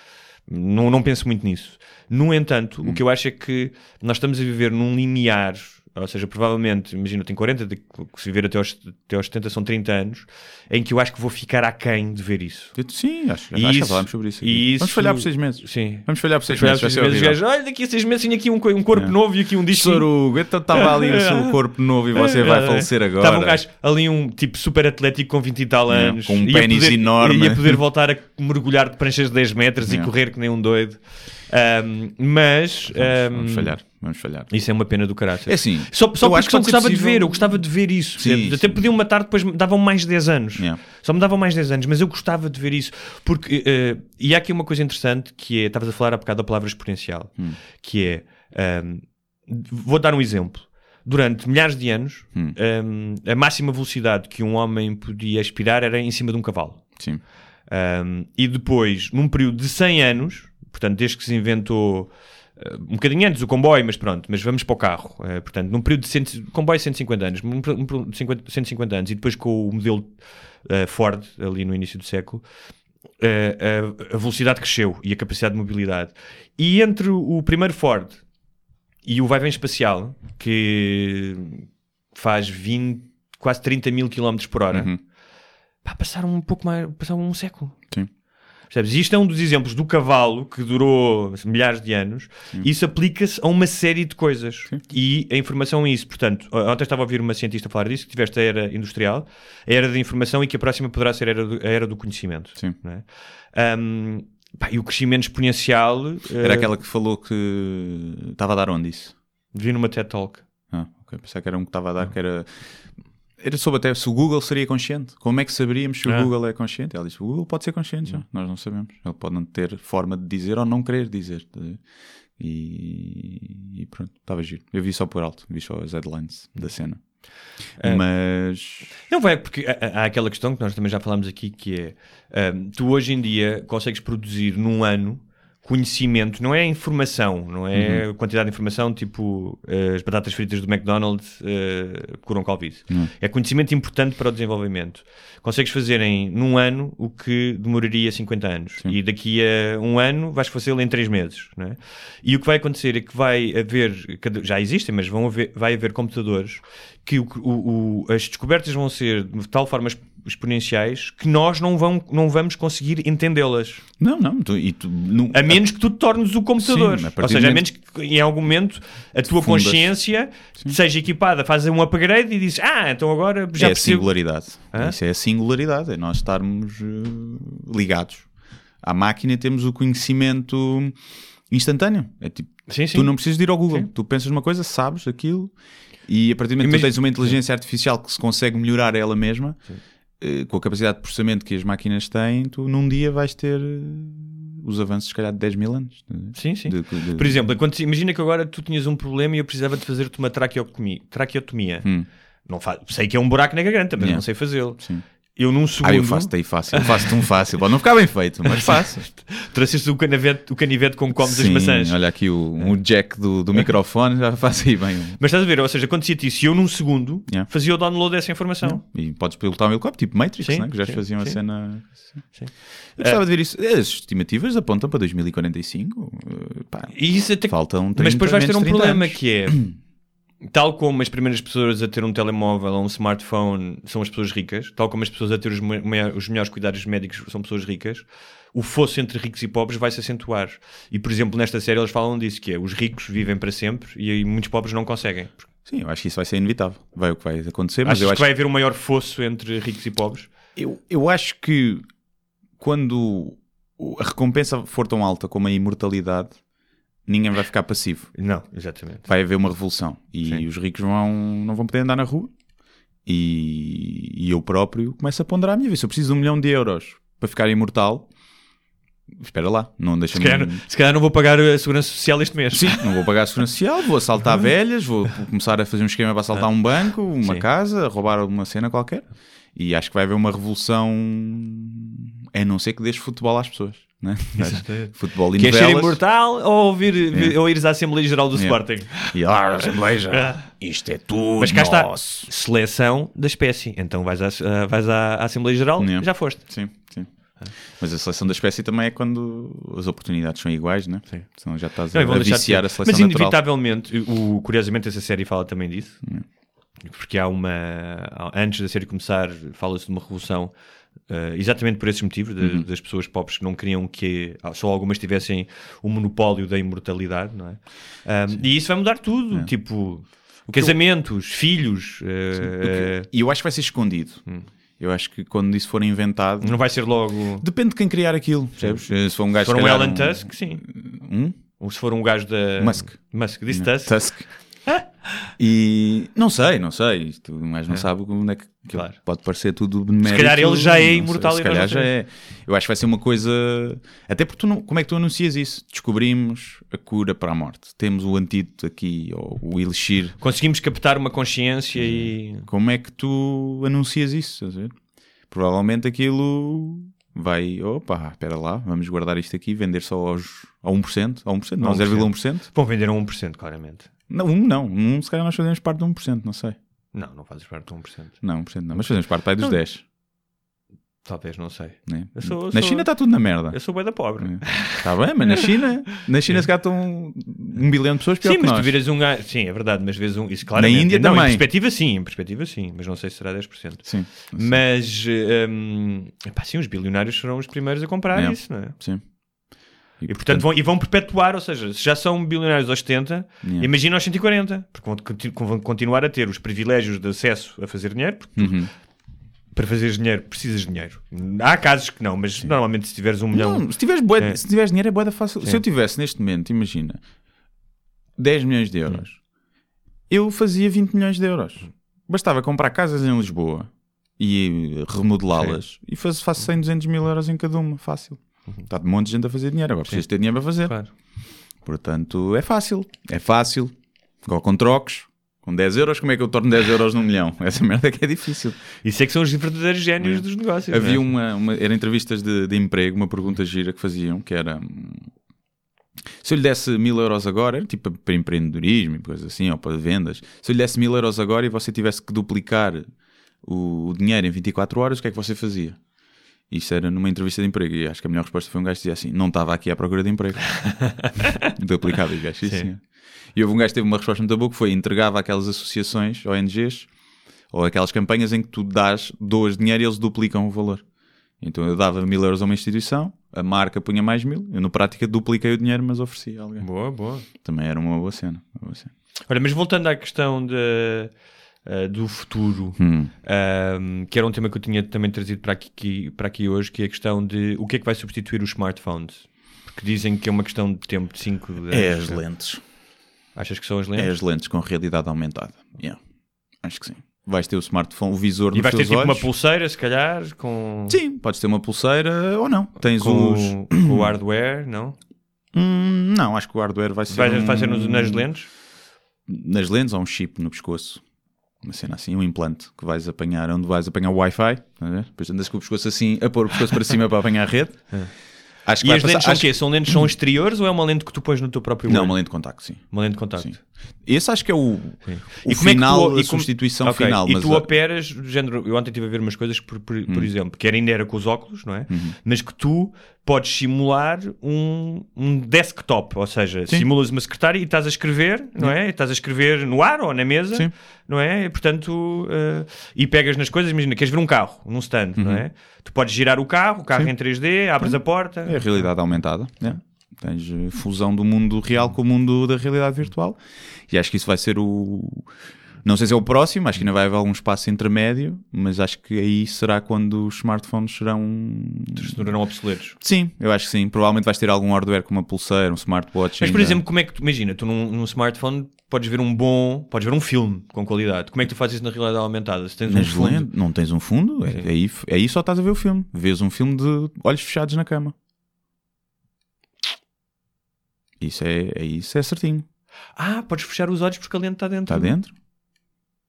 Não, não penso muito nisso. No entanto,
Hum.
o que eu acho é que nós estamos a viver num limiar. Ou seja, provavelmente, imagina, eu tenho 40, de- se viver até aos, até aos 70 são 30 anos, em que eu acho que vou ficar aquém de ver isso.
Eu- Sim, acho, acho que
isso-
falámos sobre isso. aqui.
isso-
Vamos falhar por seis meses.
Sim.
Vamos falhar por seis
Olhar
meses.
os
horrível.
gajos, Olha, daqui a seis meses tenho aqui um, um corpo
É.
novo e aqui um disco.
Sorugo, então estava ali o seu corpo novo e você vai falecer agora.
Estava um gajo ali, um tipo super atlético com 20 e tal
É,
anos.
com um
poder-
enorme.
Ia poder voltar a mergulhar de pranchas de 10 metros e
É.
correr que nem um doido. Ahm, mas
Vamos, vamos falhar, vamos falhar.
Isso é uma pena do caráter.
É assim,
Só, só porque eu
pode ser
gostava de
possível-
ver, eu gostava de ver isso.
Sim?
Até
sim.
podiam matar, depois me davam mais 10 anos.
Yeah.
Só me davam mais 10 anos, mas eu gostava de ver isso. Porque, eh, e há aqui uma coisa interessante que é, estavas a falar há bocado da palavra exponencial,
Hum.
que é, ahm, vou dar um exemplo. Durante milhares de anos,
Hum.
ahm, a máxima velocidade que um homem podia aspirar era em cima de um cavalo.
Sim.
Um, e depois, num período de 100 anos, portanto, desde que se inventou uh, um bocadinho antes o comboio, mas pronto, mas vamos para o carro. Uh, portanto, num período de 100, comboio 150 anos, num um de 50 150 anos, e depois com o modelo uh, Ford, ali no início do século, uh, a, a velocidade cresceu e a capacidade de mobilidade. E entre o primeiro Ford e o vai-vem espacial, que faz 20, quase 30 mil km por hora,
Uhum.
pá, passaram um pouco mais, passaram um século.
Sim.
Percebes? Isto é um dos exemplos do cavalo que durou milhares de anos. Isso aplica-se a uma série de coisas. E a informação é isso. Portanto, ontem estava a ouvir uma cientista falar disso, que tiveste a era industrial, a era da informação e que a próxima poderá ser a era do, a era do conhecimento.
Sim.
é? Um, pá, e o crescimento exponencial
Era
eh,
aquela que falou que estava a dar onde isso?
vi numa TED Talk.
Ah, ok. Pensei que era um que estava a dar que era. Era sobre até se o Google seria consciente. Como é que saberíamos se o
Ah.
Google é consciente? Ela disse: o Google pode ser consciente, já. nós não sabemos. Ele pode não ter forma de dizer ou não querer dizer. Ver? E, e pronto, estava giro. Eu vi só por alto, vi só as headlines da cena.
É.
Mas
Não vai, porque há, há aquela questão que nós também já falámos aqui, que é ahm, tu hoje em dia consegues produzir num ano conhecimento, não é informação, não é quantidade de informação tipo eh, as batatas fritas do McDonald's eh, curam Covid. É conhecimento importante para o desenvolvimento. Consegues fazer em num ano o que demoraria 50 anos. E daqui a um ano vais fazê-lo em 3 meses. Não é? E o que vai acontecer é que vai haver, já existem, mas vão haver, vai haver computadores que o, o- o- as descobertas vão ser de tal forma exponenciais que nós não, vão, não vamos conseguir entendê-las.
não, não. Tu, tu, não-
A menos que tu te tornes o computador.
Sim, a
Ou seja, a menos que em algum momento a tua
fundas.
consciência seja equipada, fazes um upgrade e dizes, ah, então agora já
é a
percebo.
singularidade.
Hã?
Isso é a singularidade, é nós estarmos eh, ligados à máquina e temos o conhecimento instantâneo. É tipo,
Sim, sim.
tu não precisas de ir ao Google,
Sim.
tu pensas numa coisa, sabes aquilo, e a partir do momento que tu tens uma inteligência artificial que se consegue melhorar ela mesma, eh, com a capacidade de processamento que as máquinas têm, tu num dia vais ter eh, os avanços, se calhar, de 10 mil anos.
Sim, sim.
De- de-
Por exemplo, quando, imagina que agora tu tinhas um problema e eu precisava de fazer-te uma traqueotomia. traqueotomia.
Hum.
Não fa- Sei que é um buraco na garganta, mas
Yeah.
não sei fazê-lo. Eu num segundo.
Ah, eu faço-te aí fácil, eu faço-te um fácil. Pode não ficar bem feito, mas faço.
Trouxeste o canivete, o canivete com comes as
Sim,
maçãs.
olha aqui o, um jack do, do microfone, já faço aí bem.
Mas estás a ver, ou seja, acontecia-te isso e eu num segundo
Yeah.
fazia o download dessa informação.
E podes pilotar um helicóptero, tipo Matrix,
Sim,
né? que já
sim,
faziam a
sim.
cena.
Sim.
Eu gostava de ver isso. As estimativas apontam para 2045. eh, Pá,
E isso até
faltam 30,
Mas depois vais ter um
30
problema
anos.
que é tal como as primeiras pessoas a ter um telemóvel ou um smartphone são as pessoas ricas, tal como as pessoas a ter os, me- os melhores cuidados médicos são pessoas ricas, o fosso entre ricos e pobres vai se acentuar. E por exemplo, nesta série eles falam disso, que é os ricos vivem para sempre e muitos pobres não conseguem.
Sim, eu acho que isso vai ser inevitável. Vai o que vai acontecer, mas
Achas
eu
que
acho,
vai haver um maior fosso entre ricos e pobres?
eu, eu acho que quando a recompensa for tão alta como a imortalidade, ninguém vai ficar passivo.
Não, exatamente.
vai haver uma revolução e
Sim.
os ricos vão, não vão poder andar na rua e, e eu próprio começo a ponderar a minha vida. Se eu preciso de um milhão de euros para ficar imortal, espera lá, não
Se
deixa-me...
calhar, se calhar não vou pagar a segurança social este mês.
Sim, não vou pagar a segurança social, vou assaltar velhas, vou começar a fazer um esquema para assaltar um banco, uma
Sim.
casa, roubar uma cena qualquer. E acho que vai haver uma revolução, a não ser que deixe futebol às pessoas. Né? Futebol e
Queres ser
novelas.
imortal ou, ouvir, ou ires à Assembleia Geral do
Yeah.
Sporting?
E ah, Assembleia já. Isto é tudo
Mas cá está,
nosso.
seleção da espécie. Então vais à, ah, vais à Assembleia Geral,
Yeah.
já foste.
Sim, sim. Mas a seleção da espécie também é quando as oportunidades são iguais, né?
Sim.
Senão já estás
Não,
a, a viciar a seleção
Mas
natural.
inevitavelmente, o, curiosamente essa série fala também disso. Porque há uma. Antes da série começar, fala-se de uma revolução. Eh, exatamente por esses motivos, de-
Uhum.
das pessoas pobres que não queriam que ah, só algumas tivessem o monopólio da imortalidade, não é? Ah, e isso vai mudar tudo,
É.
tipo casamentos, filhos. eh,
E eu acho que vai ser escondido.
Hum.
Eu acho que quando isso for inventado...
não vai ser logo.
Depende de quem criar aquilo, percebes? Se for um gajo...
Se for um Elon Tusk, sim.
Um?
Ou se for um gajo da.
Musk.
Musk, disse Tusk.
Tusk. E não sei, não sei. Isto, gajo não sabe onde é que,
Claro.
pode parecer tudo benemérito.
calhar ele já é
sei,
imortal e
Se calhar já é. Eu acho que vai ser uma coisa. Até porque tu não... como é que tu anuncias isso? Descobrimos a cura para a morte. Temos o antídoto aqui, ou o elixir.
Conseguimos captar uma consciência e.
Como é que tu anuncias isso? A? Provavelmente aquilo vai. Opa, espera lá, vamos guardar isto aqui, vender só aos, a 1%, a 1%, não,
1%.
0,1%.
Bom, venderam 1%, claramente.
Não, um não. Um, se calhar nós fazemos parte de 1%, não sei.
Não, não fazes parte de 1%.
Não, 1% não. Mas fazemos parte pai dos
Não.
10.
Talvez, não sei. Eu sou-
na
sou-
China está tudo na merda.
Eu sou bué da pobre.
Está bem, mas na China, na China se calhar estão um bilhão de pessoas pior
Sim,
que
mas
nós.
tu viras um gajo. Sim, é verdade, mas vês um. Isso claramente.
Índia
não,
também.
Em perspectiva, sim. Em perspectiva, sim. Mas não sei se será 10%.
Sim,
Mas. hum, epá, sim, os bilionários serão os primeiros a comprar
É.
isso, não é?
sim.
E portanto vão, e vão perpetuar, ou seja, se já são bilionários aos 70,
Yeah.
imagina aos 140, porque vão, conti- vão continuar a ter os privilégios de acesso a fazer dinheiro, porque
Uhum.
para fazeres dinheiro, precisas de dinheiro. Há casos que não, mas normalmente se tiveres um milhão.
Não, se tiveres,
É.
se tiveres dinheiro é boeda fácil.
Sim.
Se eu tivesse neste momento, imagina, 10 milhões de euros,
Hum.
eu fazia 20 milhões de euros. Bastava comprar casas em Lisboa e remodelá-las e faz, faço 100, 200 mil euros em cada uma, fácil. Está de um monte de gente a fazer dinheiro, agora precisas ter dinheiro para fazer.
Claro.
Portanto, é fácil. É fácil. Igual com trocos. Com 10 euros, como é que eu torno 10 euros num milhão? Essa merda é que é difícil.
Isso é que são os verdadeiros génios dos negócios.
Havia
é?
uma, uma era entrevistas de, de emprego, uma pergunta gira que faziam, que era se eu lhe desse mil euros agora, era tipo para empreendedorismo e coisas assim, ou para vendas, se eu lhe desse mil euros agora e você tivesse que duplicar o, o dinheiro em 24 horas, o que é que você fazia? Isso era numa entrevista de emprego e acho que a melhor resposta foi um gajo que dizia assim: não estava aqui à procura de emprego. Duplicava e o gajo, sim,
Sim.
senhor. E houve um gajo que teve uma resposta muito boa que foi entregava aquelas associações, ONGs, ou aquelas campanhas em que tu dás, doas dinheiro e eles duplicam o valor. Então eu dava mil euros a uma instituição, a marca punha mais mil, eu na prática dupliquei o dinheiro, mas ofereci a alguém.
Boa, boa.
Também era uma boa cena. uma boa cena.
Olha, mas voltando à questão de, eh, do futuro,
Hum.
ahm, que era um tema que eu tinha também trazido para aqui, para aqui hoje, que é a questão de o que é que vai substituir os smartphones? Porque dizem que é uma questão de tempo, de 5
É as lentes.
Achas que são as
É
lentes?
as lentes com realidade aumentada. Yeah. Acho que sim. Vais ter o smartphone, o visor
E
nos
vais ter
teus
tipo uma
olhos.
pulseira, se calhar, com,
Sim, podes ter uma pulseira ou não. Tens
com,
os...
com o hardware, não?
Hum, não, acho que o hardware vai ser.
Vai,
um-
vai ser nas lentes?
Nas lentes ou um chip no pescoço. Uma cena assim, um implante que vais apanhar, onde vais apanhar o Wi-Fi. Depois andas com o pescoço assim, a pôr o pescoço para cima para apanhar a rede. Acho que
E as
passar-
lentes são
acho
o quê? São lentes são exteriores ou é uma lente que tu pões no teu próprio
Não,
olho?
uma lente de contacto, sim.
Uma lente de contacto.
Sim. Esse acho que é o, o
E é
final,
tu-
a
e
substituição
Ok,
final.
E tu
a-
operas, género, eu ontem estive a ver umas coisas, por, por,
Hum.
por exemplo, que era, ainda era com os óculos, não é?
Uhum.
Mas que tu podes simular um, um desktop, ou seja,
Sim.
simulas uma secretária e estás a escrever, não é? E estás a escrever no ar ou na mesa,
Sim.
não é? E, portanto, eh, e pegas nas coisas, imagina, queres ver um carro num stand, não é? Tu podes girar o carro, o carro
Uhum. Sim.
em 3D, abres a porta.
É a realidade aumentada. né? Tens eh, fusão do mundo real com o mundo da realidade virtual. E acho que isso vai ser o. Não sei se é o próximo, acho que ainda vai haver algum espaço intermédio, mas acho que aí será quando os smartphones serão.
Se tornarão obsoletos.
Sim, eu acho que sim. Provavelmente vais ter algum hardware como uma pulseira, um smartwatch.
Mas, por
ainda.
exemplo, como é que tu, imagina, tu num, num smartphone podes ver um bom, podes ver um filme com qualidade. Como é que tu fazes isso na realidade aumentada? Se tens um fundo,
não tens um fundo, é, aí, aí só estás a ver o filme. Vês um filme de olhos fechados na cama. Isso é, é isso é certinho.
Ah, podes fechar os olhos porque a lente está dentro.
Está dentro.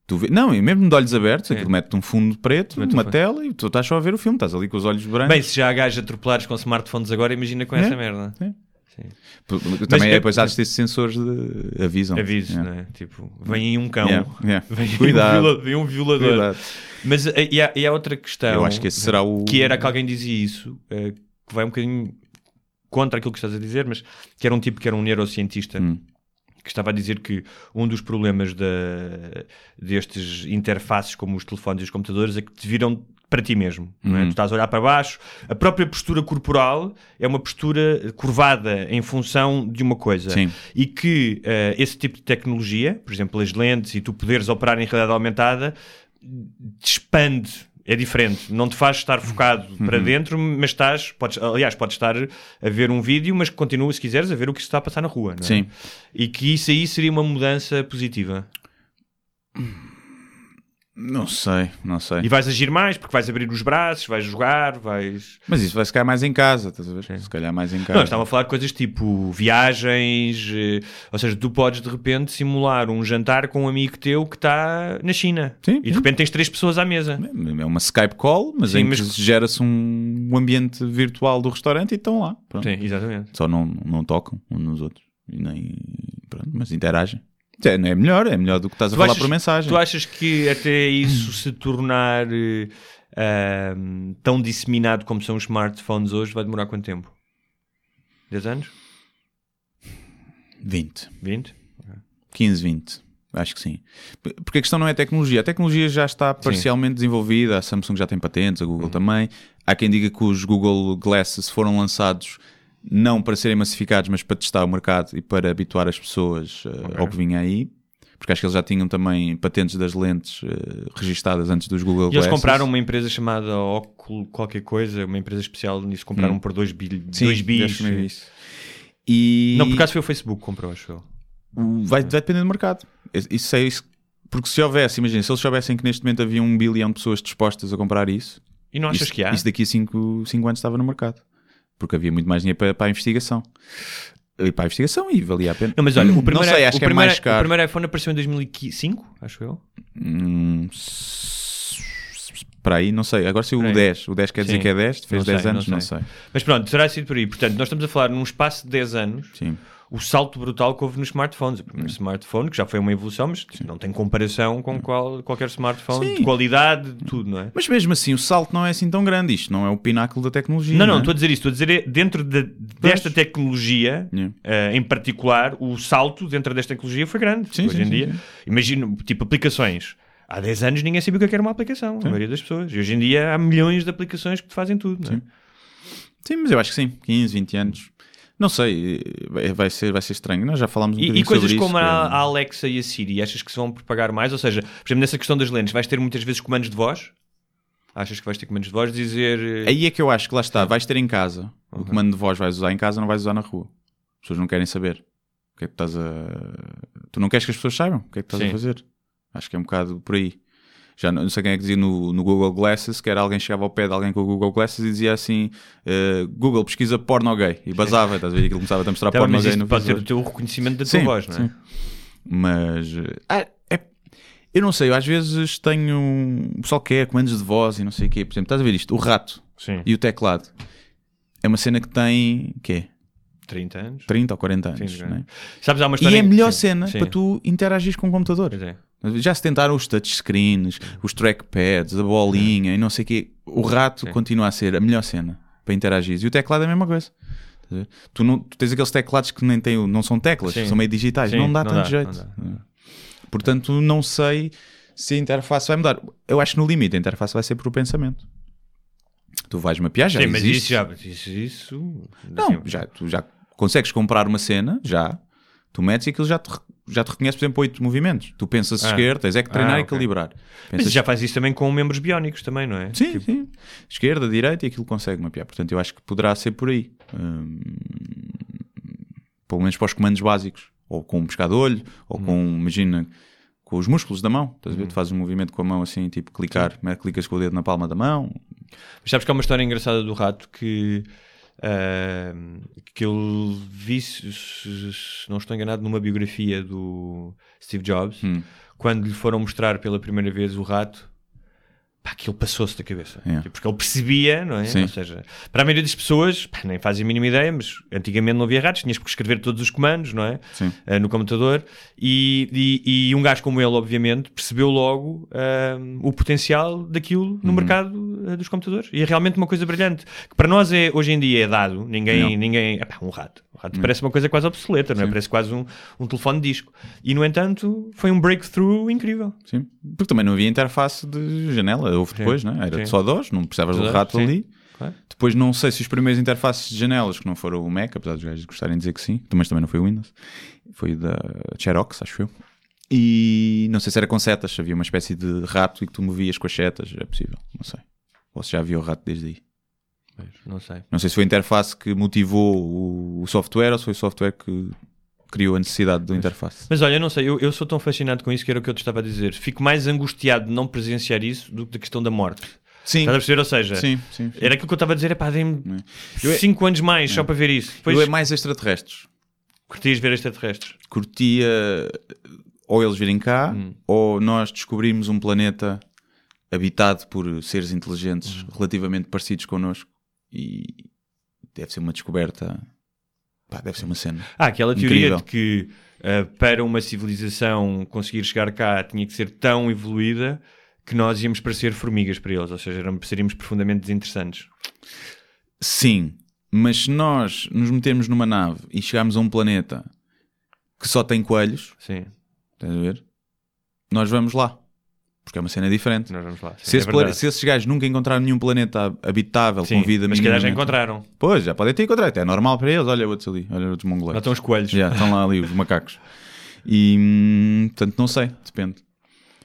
Tu vê... Não, e mesmo de olhos abertos,
Sim.
aquilo mete um fundo preto,
Mete um
uma
fundo.
tela e tu estás só a ver o filme, estás ali com os olhos brancos.
Bem, se já há gajos atropelados com smartphones agora, imagina com
É.
essa merda.
P- Também
Mas
é,
é-
depois há de ter sensores de avisam.
Aviso,
Yeah.
não é? Tipo, vem aí um cão.
Yeah, yeah.
Vem, aí
Cuidado.
Um viola- vem um violador.
Cuidado.
Mas eh, e há, e há outra questão.
Eu acho que esse será o-
Que era que alguém dizia isso, eh, que vai um bocadinho contra aquilo que estás a dizer, mas que era um tipo que era um neurocientista.
Hum.
Que estava a dizer que um dos problemas da, destes interfaces como os telefones e os computadores é que te viram para ti mesmo. É?
Uhum.
Tu estás a olhar para baixo, a própria postura corporal é uma postura curvada em função de uma coisa.
Sim.
E que eh, esse tipo de tecnologia, por exemplo, as lentes e tu poderes operar em realidade aumentada, te expande. É diferente, não te faz estar focado
Uhum.
para dentro, mas estás, podes, aliás, podes estar a ver um vídeo, mas continua, se quiseres, a ver o que se está a passar na rua. Não é?
Sim.
E que isso aí seria uma mudança positiva.
Não sei, não sei.
E vais agir mais, porque vais abrir os braços, vais jogar, vais.
Mas isso vai se calhar mais em casa, estás a ver? Se calhar mais em casa.
Não, estava a falar de coisas tipo viagens, eh, ou seja, tu podes de repente simular um jantar com um amigo teu que está na China
Sim,
e de
sim.
repente tens três pessoas à mesa.
É uma Skype call, mas
Sim,
em
mas-
que gera-se um ambiente virtual do restaurante e estão lá. Pronto.
Sim, exatamente.
Só não, não tocam uns nos outros. E nem, pronto, mas interagem. É, é melhor, é melhor do que estás a
Tu
falar
achas-
por mensagem.
Tu achas que até isso se tornar ahm, tão disseminado como são os smartphones hoje vai demorar quanto tempo? 10 anos?
20.
20?
15, 20. Acho que sim. Porque a questão não é a tecnologia. A tecnologia já está parcialmente desenvolvida. A Samsung já tem patentes, a
Uhum.
Google também. Há quem diga que os Google Glasses foram lançados não para serem massificados, mas para testar o mercado e para habituar as pessoas uh, ao que vinha aí. porque acho que eles já tinham também patentes das lentes eh, registadas antes dos Google
E eles
Glasses.
compraram uma empresa chamada Oculo qualquer coisa, uma empresa especial nisso, compraram por 2
Hum. Acho que não é. E
Não, por acaso foi o Facebook que comprou, acho eu.
vai, vai depender do mercado. Isso é isso. Porque se houvesse, imagina, se eles soubessem que neste momento havia um bilhão de pessoas dispostas a comprar isso,
E não achas
isso,
que há?
isso daqui a 5 anos estava no mercado. Porque havia muito mais dinheiro para, para a investigação. E para a investigação e valia a pena.
Não, mas olha, o primeiro,
não sei, acho
o
que é
primeiro,
mais caro.
O primeiro iPhone apareceu em 2005, acho eu.
Hum, para aí, não sei. Agora se o
Por aí.
10, o 10 quer dizer
Sim.
que é 10, fez
Não
10
sei,
anos,
não
não
sei.
sei.
Mas pronto, terá sido por aí. Portanto, nós estamos a falar num espaço de 10 anos,
Sim.
O salto brutal que houve nos smartphones. O primeiro smartphone, que já foi uma evolução, mas não tem comparação com qual- qualquer smartphone,
Sim.
de qualidade, de tudo, não é?
Mas mesmo assim, o salto não é assim tão grande. Isto não é o pináculo da tecnologia.
Não, não,
é?
estou a dizer isso. Estou a dizer é, dentro de- desta tecnologia,
Yeah.
eh, em particular, o salto dentro desta tecnologia foi grande.
Sim,
hoje
sim,
em
sim,
dia,
sim.
imagino, tipo, aplicações. Há 10 anos ninguém sabia o que é era uma aplicação, a maioria das pessoas. E hoje em dia há milhões de aplicações que te fazem tudo, não é?
Sim, mas eu acho que sim. 15, 20 anos. Não sei, vai- vai ser, vai ser estranho. Nós já falámos um
E, e coisas
sobre
como
isso,
a,
que-
a Alexa e a Siri, achas que se vão propagar mais? Ou seja, por exemplo, nessa questão das lentes, vais ter muitas vezes comandos de voz? Achas que vais ter comandos de voz? Dizer. eh,
Aí é que eu acho que lá está, vais ter em casa. O comando de voz vais usar em casa, não vais usar na rua. As pessoas não querem saber. O que é que estás a. Tu não queres que as pessoas saibam o que é que estás
Sim.
a fazer. Acho que é um bocado por aí. Já não, não sei quem é que dizia no, no Google Glasses, que era alguém chegava ao pé de alguém com o Google Glasses e dizia assim: eh, Google pesquisa porno gay. E basava, estás a ver? Aquilo começava a mostrar
Tá,
porno gay no
pode ter o teu reconhecimento da tua
Sim,
voz, não é?
sim. Mas ah, é- eu não sei, eu às vezes tenho o pessoal que quer comandos de voz e não sei o quê. Por exemplo, estás a ver isto? O rato
Sim.
e o teclado é uma cena que tem quê?
30 anos.
30 ou 40 anos.
Sim,
não é?
Sabes, há uma
E
história.
é a melhor
Sim,
cena
sim.
para tu interagir com o computador.
É.
Já se tentaram os touchscreens, os trackpads, a bolinha e não sei o quê. O rato continua a ser a melhor cena para interagir. E o teclado é a mesma coisa. Tu, não, tu tens aqueles teclados que nem têm, não são teclas, são meio digitais. Não dá
não
tanto
dá,
jeito.
não dá.
Portanto, não sei se a interface vai mudar. Eu acho que no limite a interface vai ser por o pensamento. Tu vais mapear, já
Sim, mas
existe.
isso já. Isso. isso
Não,
assim,
já, tu já consegues comprar uma cena, já. Tu metes e aquilo já te, já te reconhece, por exemplo, oito movimentos. Tu pensas
Ah.
esquerda, tens é que treinar
Ah,
e
ok.
calibrar.
Mas
Pensas,
já faz isso também com membros biónicos também, não é?
Sim,
Tipo,
sim. Esquerda, direita e aquilo consegue mapear. Portanto, eu acho que poderá ser por aí. Hum, pelo menos para os comandos básicos. Ou com um pescado de olho, ou com,
Uhum.
imagina, com os músculos da mão. Estás a ver? Tu fazes um movimento com a mão assim, tipo clicar, clicas com o dedo na palma da mão.
Mas sabes que há uma história engraçada do rato que, que eu vi, se não estou enganado, numa biografia do Steve Jobs,
Hum.
quando lhe foram mostrar pela primeira vez o rato. Pá, aquilo passou-se da cabeça.
É.
Tipo, Porque ele percebia, não é?
Sim.
Ou seja, para a maioria das pessoas, pá, nem fazem a mínima ideia, mas antigamente não havia ratos, tinhas que escrever todos os comandos, não é? Eh, no computador e, e- e um gajo como ele, obviamente, percebeu logo ahm, o potencial daquilo no mercado eh, dos computadores. E é realmente uma coisa brilhante. Que para nós é, hoje em dia é dado. Ninguém,
Não.
ninguém epá, um rato. O rato parece uma coisa quase obsoleta, não é? Parece quase um, um telefone de disco. E no entanto, foi um breakthrough incrível.
Sim. Porque também não havia interface de janela. Houve depois, né? Era
Sim.
só DOS, não precisavas do rato ali.
Claro.
Depois não sei se os primeiros interfaces de janelas, que não foram o Mac, apesar dos gajos gostarem de dizer que sim, mas também não foi o Windows, foi da Xerox, acho eu. E não sei se era com setas, havia uma espécie de rato e que tu movias com as setas, é possível, não sei. Ou se já havia o rato desde aí.
Pois, não sei.
Não sei se foi a interface que motivou o, o software ou se foi o software que criou a necessidade do interface.
Mas olha, eu não sei, eu, eu sou tão fascinado com isso que era o que eu te estava a dizer. Fico mais angustiado de não presenciar isso do que da questão da morte.
Sim,
Estás a perceber? Ou seja,
sim, sim. sim.
era aquilo que eu estava a dizer, é pá, dê-me
Eu é-
5 anos mais só para ver isso. Depois
Eu é mais extraterrestres.
curtias ver extraterrestres.
curtia ou eles virem cá
Hum.
ou nós descobrimos um planeta habitado por seres inteligentes
Hum.
relativamente parecidos connosco e deve ser uma descoberta pá, deve ser uma cena
Ah, aquela teoria
Incrível.
de que ah, para uma civilização conseguir chegar cá tinha que ser tão evoluída que nós íamos parecer formigas para eles, ou seja, seríamos profundamente desinteressantes.
sim, mas se nós nos metemos numa nave e chegarmos a um planeta que só tem coelhos
Sim,
estás a ver? nós vamos lá porque é uma cena diferente
nós vamos lá. Sim,
se,
é
esse
verdade.
se esses gajos nunca encontraram nenhum planeta habitável
Sim,
com vida
mas se calhar já encontraram.
Pois, já podem ter encontrado. É normal para eles. Olha outros ali, olha outros
Lá
mongoleiros.
estão os coelhos.
Já, estão lá ali os macacos. E, hum, portanto, não sei, depende.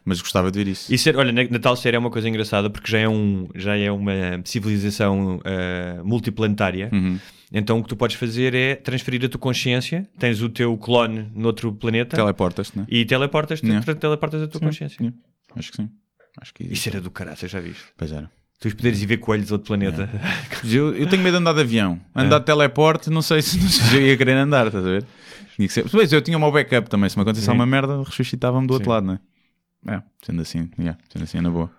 Mas gostava de ver isso.
E ser, olha, na, na tal série é uma coisa engraçada porque já é, um, já é uma civilização ah, multiplanetária.
Uhum.
Então o que tu podes fazer é transferir a tua consciência, tens o teu clone noutro planeta
Teleportas-te, não é?
e teleportas,
Yeah.
teleportas a tua consciência.
Sim, Acho que sim. Acho que
Isso era do caralho, já viste?
Pois era.
Tu poderes ir ver coelhos de outro planeta.
Mas Eu, eu tenho medo de andar de avião. Andar de teleporte, não sei se, não sei se eu ia querer andar, estás a ver? Tinha que ser. Pois, eu tinha meu backup também. Se me acontecesse alguma merda, ressuscitava-me do outro
Sim.
lado, não é? É, sendo assim, yeah, sendo assim, é na boa.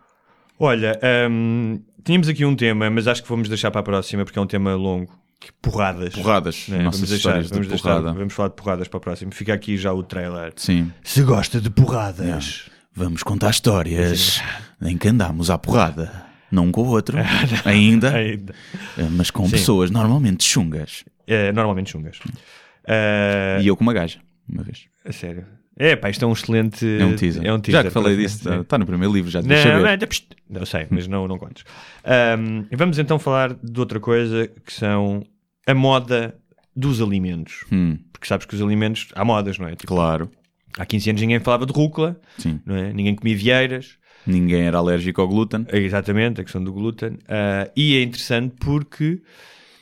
Olha, hum, tínhamos aqui um tema, mas acho que vamos deixar para a próxima porque é um tema longo. Que porradas.
Porradas,
né?
nossas
vamos deixar,
histórias
vamos,
de
deixar-
porrada.
vamos falar de porradas para a próxima. Fica aqui já o trailer.
Sim.
Se gosta de porradas.
Vamos contar histórias em que andámos à porrada. Não um com o outro, ainda,
Ainda.
eh, mas com pessoas normalmente chungas.
É, normalmente chungas. Ah,
E eu com uma gaja, uma vez.
A sério. É, pá, isto é um excelente.
É um teaser.
É um teaser
Já que falei disso,
Sim.
está no primeiro livro, já
Não,
devias
não,
saber.
não, pst, não sei, mas não, não contes. Ahm, vamos então falar de outra coisa que são a moda dos alimentos.
Hum,
Porque sabes que os alimentos, há modas, não é? Tipo,
claro,
há 15 anos ninguém falava de rúcula, é? Ninguém comia vieiras.
Ninguém era alérgico ao glúten.
Exatamente, a questão do glúten. Ah, e é interessante porque,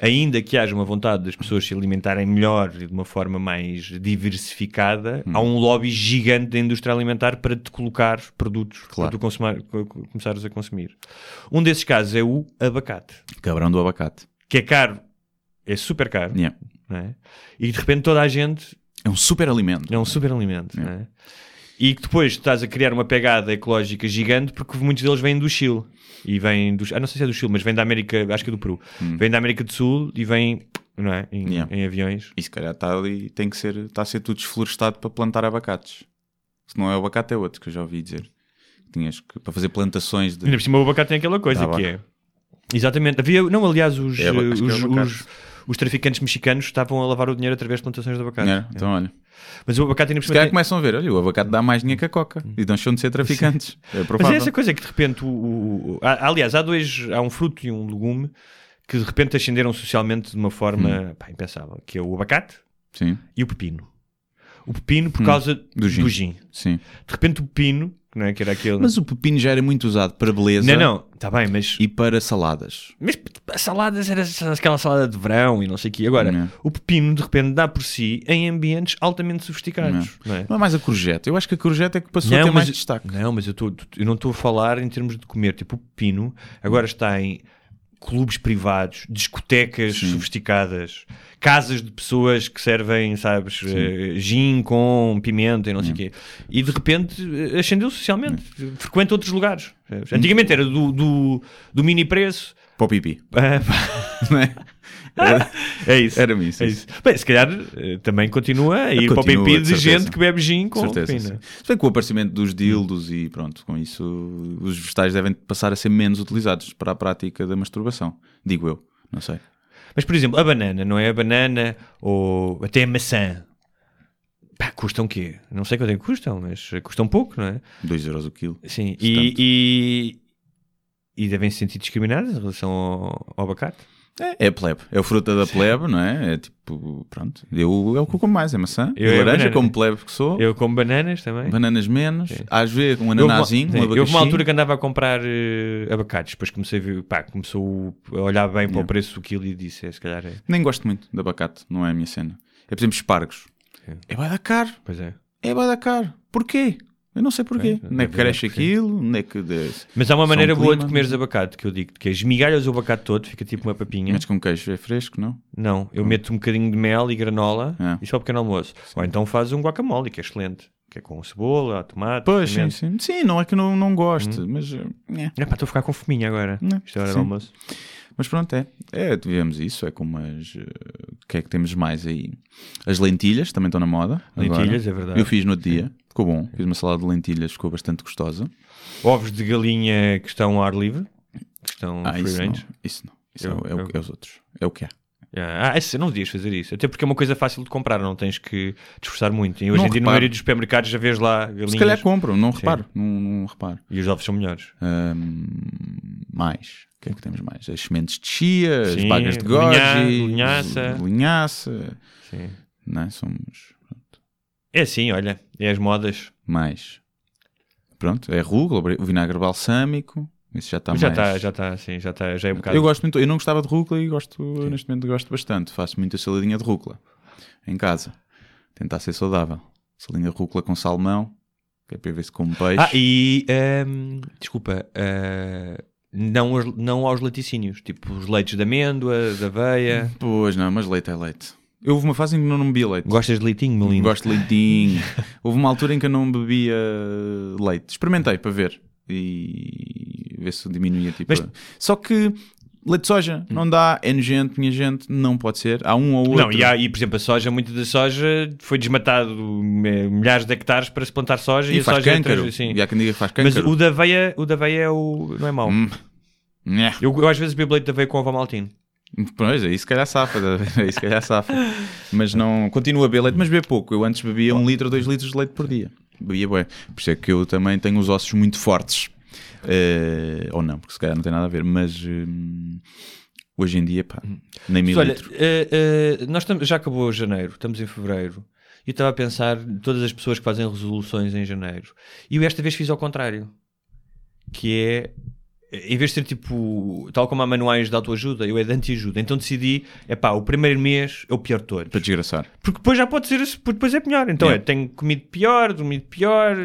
ainda que haja uma vontade das pessoas se alimentarem melhor e de uma forma mais diversificada,
Hum.
há um lobby gigante da indústria alimentar para te colocar produtos
Claro.
para tu consumar- começares a consumir. Um desses casos é o abacate,
Cabrão do abacate.
que é caro, é super caro,
Yeah.
é? e de repente toda a gente
É um super alimento.
é um super alimento, é? E que depois estás a criar uma pegada ecológica gigante porque muitos deles vêm do Chile e vêm do, ah, não sei se é do Chile, mas vem da América, acho que é do Peru, vem da América do Sul e vem, não é? Em,
Hum. Yeah.
em aviões.
E se calhar está ali, tem que ser, está a ser tudo desflorestado para plantar abacates. Se não é o abacate, é outro, que eu já ouvi dizer. Tinhas que, para fazer plantações de.
Ainda por cima o abacate tem aquela coisa que é. Exatamente. Havia, não, aliás, os,
É, acho
os,
é
os, traficantes mexicanos estavam a lavar o dinheiro através de plantações de abacate.
Era? Então, olha.
Mas o abacate ainda
Se calhar
tem-
começam a ver, olha, o abacate dá mais dinheiro que a coca. E deixam de ser traficantes. É
Mas
provável.
é essa coisa que de repente o, o- o- há- aliás, há dois, há um fruto e um legume que de repente ascenderam socialmente de uma
Hum.
forma pá, impensável, que é o abacate
Sim,
e o pepino. O pepino por causa
Hum. Do gin.
do gin.
sim.
De repente o pepino, não é que era aquele
Mas o pepino já era muito usado para beleza
Não, não, está bem, mas
e para saladas.
Mas as saladas era aquela salada de verão e não sei o quê. Agora,
Não.
o pepino de repente dá por si em ambientes altamente sofisticados. Não, é?
Não é mais a courgette. Eu acho que a courgette é que passou a ter mais destaque.
não, mas eu, tô- eu não estou a falar em termos de comer. Tipo, o pepino agora está em clubes privados, discotecas sofisticadas, casas de pessoas que servem, sabes, eh, gin com pimenta e não sei o quê. E de repente eh, ascendeu socialmente. Frequenta outros lugares. Antigamente era do, do, do mini preço.
Para o pipi.
Ah,
Não é? Era-
É isso.
Era-me isso,
É
isso.
isso. Bem, se calhar eh, também continua a ir
Continua,
para o
de certeza.
gente que bebe gin com
certeza.
pepino.
sim. Se bem que com o aparecimento dos dildos e pronto, com isso os vegetais devem passar a ser menos utilizados para a prática da masturbação. Digo eu, não sei.
Mas, por exemplo, a banana, não é? A banana ou até a maçã. Pá, custam o quê? Não sei quanto é que custam, mas custam pouco, não é?
2 euros o quilo.
Sim. E, e, e devem se sentir discriminados em relação ao, ao abacate.
É, é plebe. É fruta da plebe, não é? É tipo, pronto. Eu é o que eu como mais, é maçã.
Eu
laranja,
banana.
como plebe que sou.
Eu como bananas também.
Bananas menos. Às vezes um ananazinho,
sim,
um
houve uma altura que andava a comprar eh, abacates, depois comecei a ver, pá, começou a olhar bem para o preço do quilo e disse, é, se calhar é.
Nem gosto muito de abacate, não é a minha cena. É, por exemplo, espargos. É vai dar caro.
Pois é.
É vai dar caro. Porquê? Eu não sei porquê.
É,
Onde é que cresce
sim.
aquilo? Onde é que... de-
Mas há uma maneira boa de comeres abacate, que eu digo, que é esmigalhas o abacate todo, fica tipo uma papinha.
Mas com queijo é fresco, não?
Não, eu meto um bocadinho de mel e granola
Ah.
e só pequeno almoço. Ou então faz um guacamole, que é excelente. Que é com cebola, tomate,
Pois, sim, sim. Sim, não é que não, não gosto, mas... eh, é.
É pá, estou a ficar com fominha agora.
Não,
Isto é hora
sim.
do almoço.
Mas pronto, é. É, tivemos isso, é como as... eh, O que é que temos mais aí? As lentilhas também estão na moda. agora.
Lentilhas, é verdade.
Eu fiz no outro dia, ficou bom. Fiz uma salada de lentilhas, ficou bastante gostosa.
Ovos de galinha que estão ao ar livre, que estão
Ah,
free
isso não.
range.
Isso não. Isso
Eu-
é, é
eu-
é os outros. É o que há.
Ah, esse, não devias fazer isso. Até porque é uma coisa fácil de comprar, não tens que te esforçar muito. E hoje
Não
em dia, na
reparo.
maioria dos supermercados, já vês lá galinhas
Se calhar compro, não reparo. Não, não reparo.
e os ovos são melhores.
Ahm, mais. O que é que temos mais? As sementes de chia, as
Sim,
bagas de goji,
linhaça.
linhaça.
Sim.
Não é? Somos. pronto.
É assim, olha, é as modas.
Mais. Pronto, é rúcula, o vinagre balsâmico. Isso já está
já
mais.
está, já está, sim, já está, já é um bocado.
Eu gosto muito, eu não gostava de rúcula e gosto, neste momento gosto bastante. Faço muita saladinha de rúcula em casa. Tentar ser saudável. Saladinha de rúcula com salmão, que é para ver se como peixe.
Ah, e ehm, desculpa, eh, não, aos- não aos laticínios, tipo os leites de amêndoa, de aveia.
Pois não, mas leite é leite. Eu houve uma fase em que não, não bebia leite.
Gostas de leitinho, Melinho?
Gosto de leitinho. Houve uma altura em que eu não bebia leite. Experimentei para ver e ver se diminuía. Tipo,
Mas-
Só que leite de soja não dá, é nojento, minha gente, não pode ser. Há um ou outro.
Não, e, há, e por exemplo, a soja, muita da soja foi desmatado milhares de hectares para se plantar soja e,
e
a
faz
soja é
câncaro.
trans- sim.
E há quem diga que faz
Mas
câncaro.
o da aveia, o da aveia é o, não é mau.
Hum.
Eu, eu às vezes bebo leite de aveia com ovo maltino.
Pois, aí se calhar safa, aí se calhar safa. Mas não, continua a beber leite, mas bebe pouco. Eu antes bebia um litro, dois litros de leite por dia. Bebia bué. Por isso é que eu também tenho os ossos muito fortes. Eh, ou não, porque se calhar não tem nada a ver. Mas hum, hoje em dia, pá, nem mil
Mas olha, eh, nós já acabou janeiro, estamos em fevereiro. E eu estava a pensar todas as pessoas que fazem resoluções em janeiro. E eu esta vez fiz ao contrário. Que é, em vez de ser tipo, tal como há manuais de autoajuda, eu é de anti-ajuda. Então decidi, é pá, o primeiro mês é o pior de todos.
Para desgraçar.
Porque depois já pode ser, depois é pior. Então
Yeah.
é, tenho comido pior, dormido pior,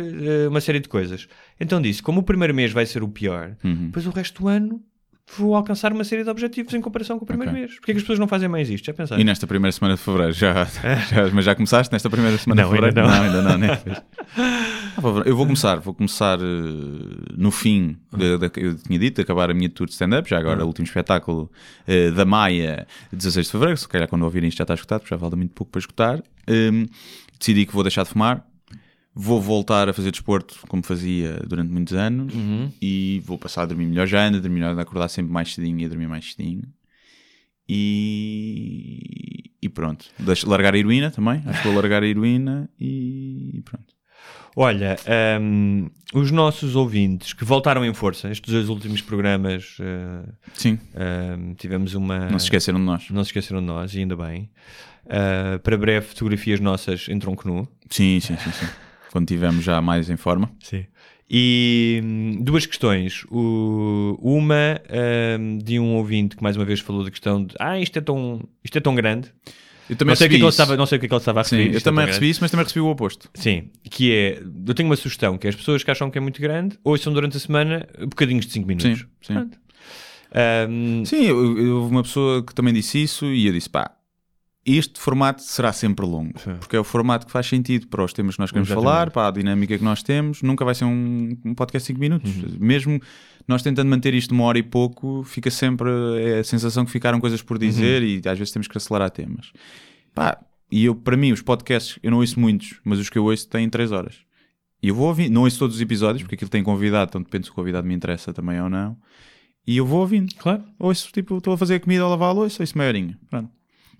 uma série de coisas. Então disse, como o primeiro mês vai ser o pior,
Uhum.
depois o resto do ano vou alcançar uma série de objetivos em comparação com o primeiro
Ok.
mês. Porquê é que as pessoas não fazem mais isto? Já pensaste?
E nesta primeira semana de fevereiro, já, já- mas já começaste nesta primeira semana
Não,
de fevereiro?
ainda não.
ainda não, nem fez. Ah, Eu vou começar, vou começar eh, no fim, de, de- eu tinha dito, acabar a minha tour de stand-up, já agora o último espetáculo eh, da Maia, 16 de fevereiro, se calhar quando ouvirem isto já está escutado, porque já falta muito pouco para escutar. Hum, decidi que vou deixar de fumar, vou voltar a fazer desporto como fazia durante muitos anos e vou passar a dormir melhor já ando, a dormir melhor, a acordar sempre mais cedinho e a dormir mais cedinho. E, e pronto. Deixo, largar a heroína também. Acho que vou largar a heroína e pronto.
Olha, hum, os nossos ouvintes que voltaram em força, estes dois últimos programas, eh,
Sim,
hum, tivemos uma.
não se esqueceram de nós.
Não se esqueceram de nós, e ainda bem. Uh, para breve, fotografias nossas em tronco nu.
Sim, sim, sim, sim. Quando estivermos já mais em forma.
Sim. E hum, duas questões. O- uma hum, de um ouvinte que mais uma vez falou da questão de ah, isto é tão, isto é tão grande.
Eu também
Não sei, o que é que ele estava, não sei o que é ele estava a
Sim,
referir.
eu
é
também recebi isso, mas também recebi o oposto.
grande. Sim, que é, eu tenho uma sugestão, que é as pessoas que acham que é muito grande, ouçam durante a semana bocadinhos de 5 minutos.
Sim, sim.
Pronto. Hum,
Sim, houve uma pessoa que também disse isso e eu disse, pá, este formato será sempre longo, porque é o formato que faz sentido para os temas que nós queremos
Exatamente.
falar, para a dinâmica que nós temos, nunca vai ser um, um podcast de 5 minutos.
Uhum.
Mesmo nós tentando manter isto uma hora e pouco, fica sempre é a sensação que ficaram coisas por dizer
Uhum.
e às vezes temos que acelerar temas. Pá, e eu, para mim, os podcasts, eu não ouço muitos, mas os que eu ouço têm 3 horas. E eu vou ouvir, não ouço todos os episódios, porque aquilo tem convidado, então depende se o convidado me interessa também ou não. E eu vou ouvindo.
claro.
Ouço, tipo, estou a fazer a comida ou a lavar a louça, ouço meia horinha. Pronto.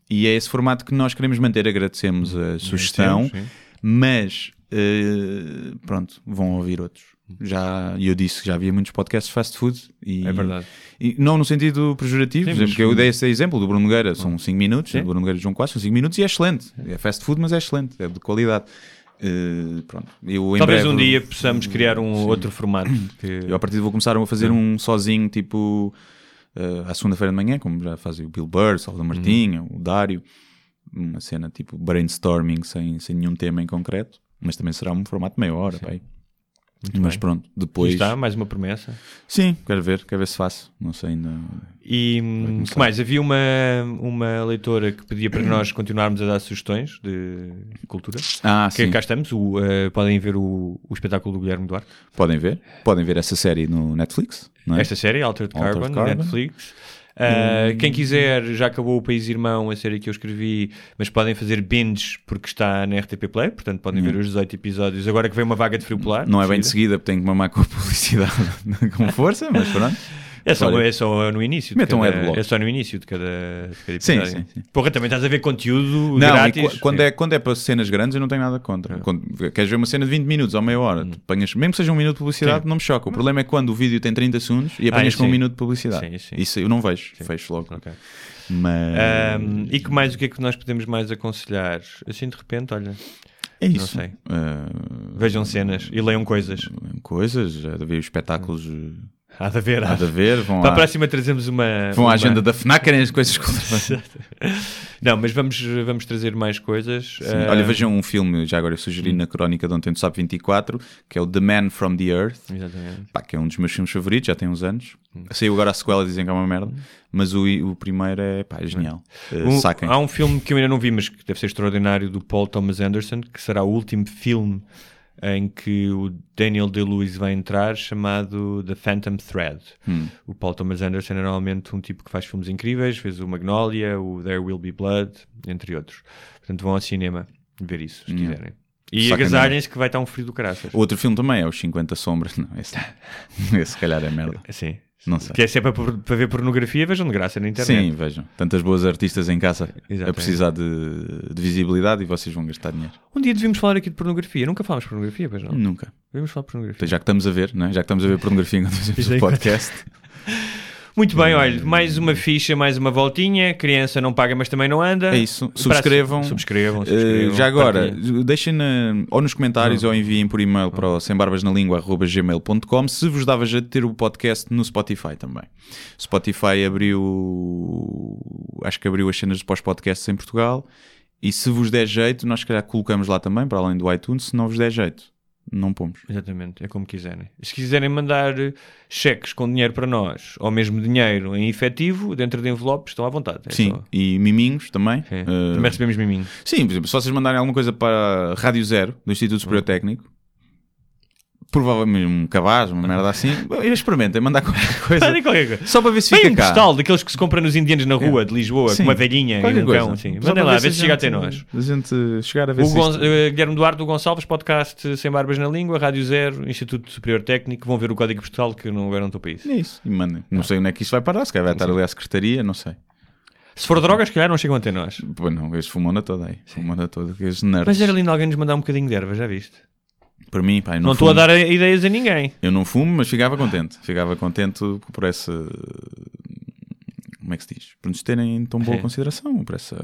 E é esse formato que nós queremos manter. Agradecemos a sugestão,
Sim, sim.
mas eh, pronto, vão ouvir outros. Já, e eu disse que já havia muitos podcasts de fast food e,
É verdade.
e não no sentido pejorativo,
Sim,
por exemplo, que eu dei esse exemplo do Bruno Nogueira, são 5 minutos,
Sim.
do Bruno Nogueira e João Quadros, são 5 minutos e é excelente. É fast food, mas é excelente, é de qualidade. Eh, pronto. Eu,
Talvez
breve-
um dia possamos criar um outro formato. Que...
eu a partir de vou começar a fazer um sozinho, tipo eh, à segunda-feira de manhã, como já fazia o Bill Burr, Salvador Martinha, o Dário, uma cena tipo brainstorming sem, sem nenhum tema em concreto, mas também será um formato meia hora, pá, aí. mas
bem.
pronto, depois
está, mais uma promessa.
sim, quero ver, quero ver se faço, não sei ainda.
E hum,
começar.
que mais? Havia uma, uma leitora que pedia para nós continuarmos a dar sugestões de cultura.
Ah,
Que
sim,
cá estamos. O, eh, podem ver o, o espetáculo do Guilherme Duarte.
podem ver, podem ver essa série no Netflix, é?
Esta série, Altered
Altered
Carbon,
Carbon. Hum.
Netflix. Ah, Quem quiser, já acabou o País Irmão, a série que eu escrevi, mas podem fazer binge porque está na RTP Play, portanto podem ver os 18 episódios. Agora que vem uma vaga de frio polar.
Hum. Não é bem de
seguida.
seguida, porque tenho que mamar com a publicidade com força, mas pronto.
É só, é só no início.
metam um
cada,
adblock.
é só no início de cada, de cada
Sim,
episódio.
sim, sim.
Porra, também estás a ver conteúdo
Não,
grátis.
qu- quando, é, quando é para cenas grandes eu não tenho nada contra. Quando, queres ver uma cena de 20 minutos ou meia hora, tu apanhas, mesmo que seja um minuto de publicidade,
Sim.
não me choca. O problema é quando o vídeo tem 30 segundos e apanhas
Ah,
com um
sim.
minuto de publicidade.
Sim, sim.
Isso eu não vejo, fecho logo.
Ok.
Mas
Ahm, e que mais o que é que nós podemos mais aconselhar? Assim de repente, olha.
É
Não
isso.
sei.
Uh,
Vejam cenas e leiam coisas.
coisas, de haver espetáculos. uh,
Há de haver.
Há de haver. Vão,
Para a próxima trazemos uma.
vão
uma...
à agenda da FNAC, querem as coisas.
Não, mas vamos, vamos trazer mais coisas. Ah,
Olha, vejam um filme, já agora eu sugeri na crónica de ontem do SAP 24, que é o The Man from the Earth.
Exatamente.
Pá, que é um dos meus filmes favoritos, já tem uns anos. Saiu agora a sequela, dizem que é uma merda, mas o, o primeiro é, pá, é genial. Uh,
Um-
saquem.
há um filme que eu ainda não vi, mas que deve ser extraordinário, do Paul Thomas Anderson, que será o último filme em que o Daniel Day-Lewis vai entrar, chamado The Phantom Thread.
Hum.
O Paul Thomas Anderson é normalmente um tipo que faz filmes incríveis, fez o Magnolia, o There Will Be Blood, entre outros. Portanto, vão ao cinema ver isso, se quiserem. E agasalhem-se que vai estar um frio do caraças.
Outro filme também é Os 50 Sombras. Não, esse, esse se calhar é merda.
Sim.
Não sei.
Que é se é para, ver pornografia, vejam de graça na internet.
Sim, vejam. Tantas boas artistas em casa a
Exatamente.
precisar de, de visibilidade e vocês vão gastar dinheiro.
Um dia devíamos falar aqui de pornografia. Nunca falámos de pornografia, pois não?
Nunca.
Devíamos falar de pornografia.
Então, já que estamos a ver, não é? já que estamos a ver pornografia enquanto fazemos o podcast,
Muito bem, olha, mais uma ficha, mais uma voltinha. Criança não paga, mas também não anda.
é isso.
Para-
Subscrevam.
Subscrevam,
Uh,
subscrevam.
já agora,
partilhem.
deixem na- ou nos comentários ou enviem por e-mail para o sembarbasnalingua.gmail.com se vos dava jeito de ter o podcast no Spotify também. Spotify abriu, acho que abriu as cenas para os podcasts em Portugal e se vos der jeito, nós se calhar colocamos lá também, para além do iTunes, se não vos der jeito, não pomos.
Exatamente, é como quiserem. Se quiserem mandar eh, cheques com dinheiro para nós, ou mesmo dinheiro em efetivo, dentro de envelopes, estão à vontade. É
Sim,
só-
e miminhos também. Uh,
Também recebemos miminho.
Sim, por exemplo, se vocês mandarem alguma coisa para Rádio Zero, do Instituto Superior
Hum.
Técnico, provavelmente um cabaz, uma merda assim, experimentem mandar qualquer coisa.
Qualquer coisa.
Só para ver se
Bem
fica
um
cá.
postal daqueles que se compra nos indianos na rua de Lisboa,
Sim.
com uma velhinha e
Qualquer
um
coisa.
cão. Assim. Mandem lá,
ver
a ver se
a
chega até nós.
A gente chegar a ver
O
se
eh, Guilherme Duarte do Gonçalves, podcast Sem Barbas na Língua, Rádio Zero, Instituto Superior Técnico. Vão ver o código postal que não agora não estou para isso.
É isso, e mandem. Não sei onde é que isto vai parar, se calhar vai estar ali à secretaria, não sei.
Se for drogas, se calhar não chegam até nós.
Pois não, este fumou na toda aí. Fumou na toda, estes nerds.
Mas era lindo alguém nos mandar um bocadinho de erva, já viste?
Para mim, pá,
Não estou a dar ideias a ninguém.
Eu não fumo, mas ficava contente. Ficava contente por essa. Como é que se diz? Por nos terem tão boa
Sim.
consideração, por essa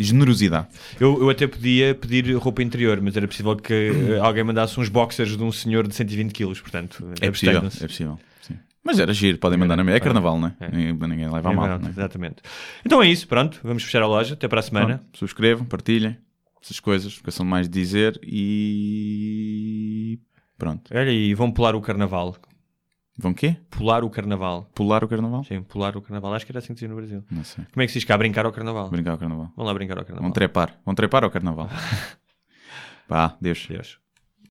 generosidade.
Eu, eu até podia pedir roupa interior, mas era possível que eh, alguém mandasse uns boxers de um senhor de 120 quilos, portanto,
É possível, é possível. sim. Mas era giro, podem mandar na minha. É carnaval, não é?
É.
Ninguém, ninguém leva a
É
mal. não é?
Exatamente. Então é isso, pronto, vamos fechar a loja, até para a semana.
Pronto, subscrevam, partilhem essas coisas, porque são mais de dizer e. Pronto.
Olha, e vão pular o carnaval.
Vão quê?
Pular o carnaval.
Pular o carnaval?
Sim, pular o carnaval. Acho que era assim que dizia no Brasil.
Não sei.
Como é que se diz cá? Brincar ao carnaval.
Brincar ao carnaval.
Vão lá brincar ao carnaval.
Vão trepar. Vão trepar ao carnaval. Pá, Deus.
Deus.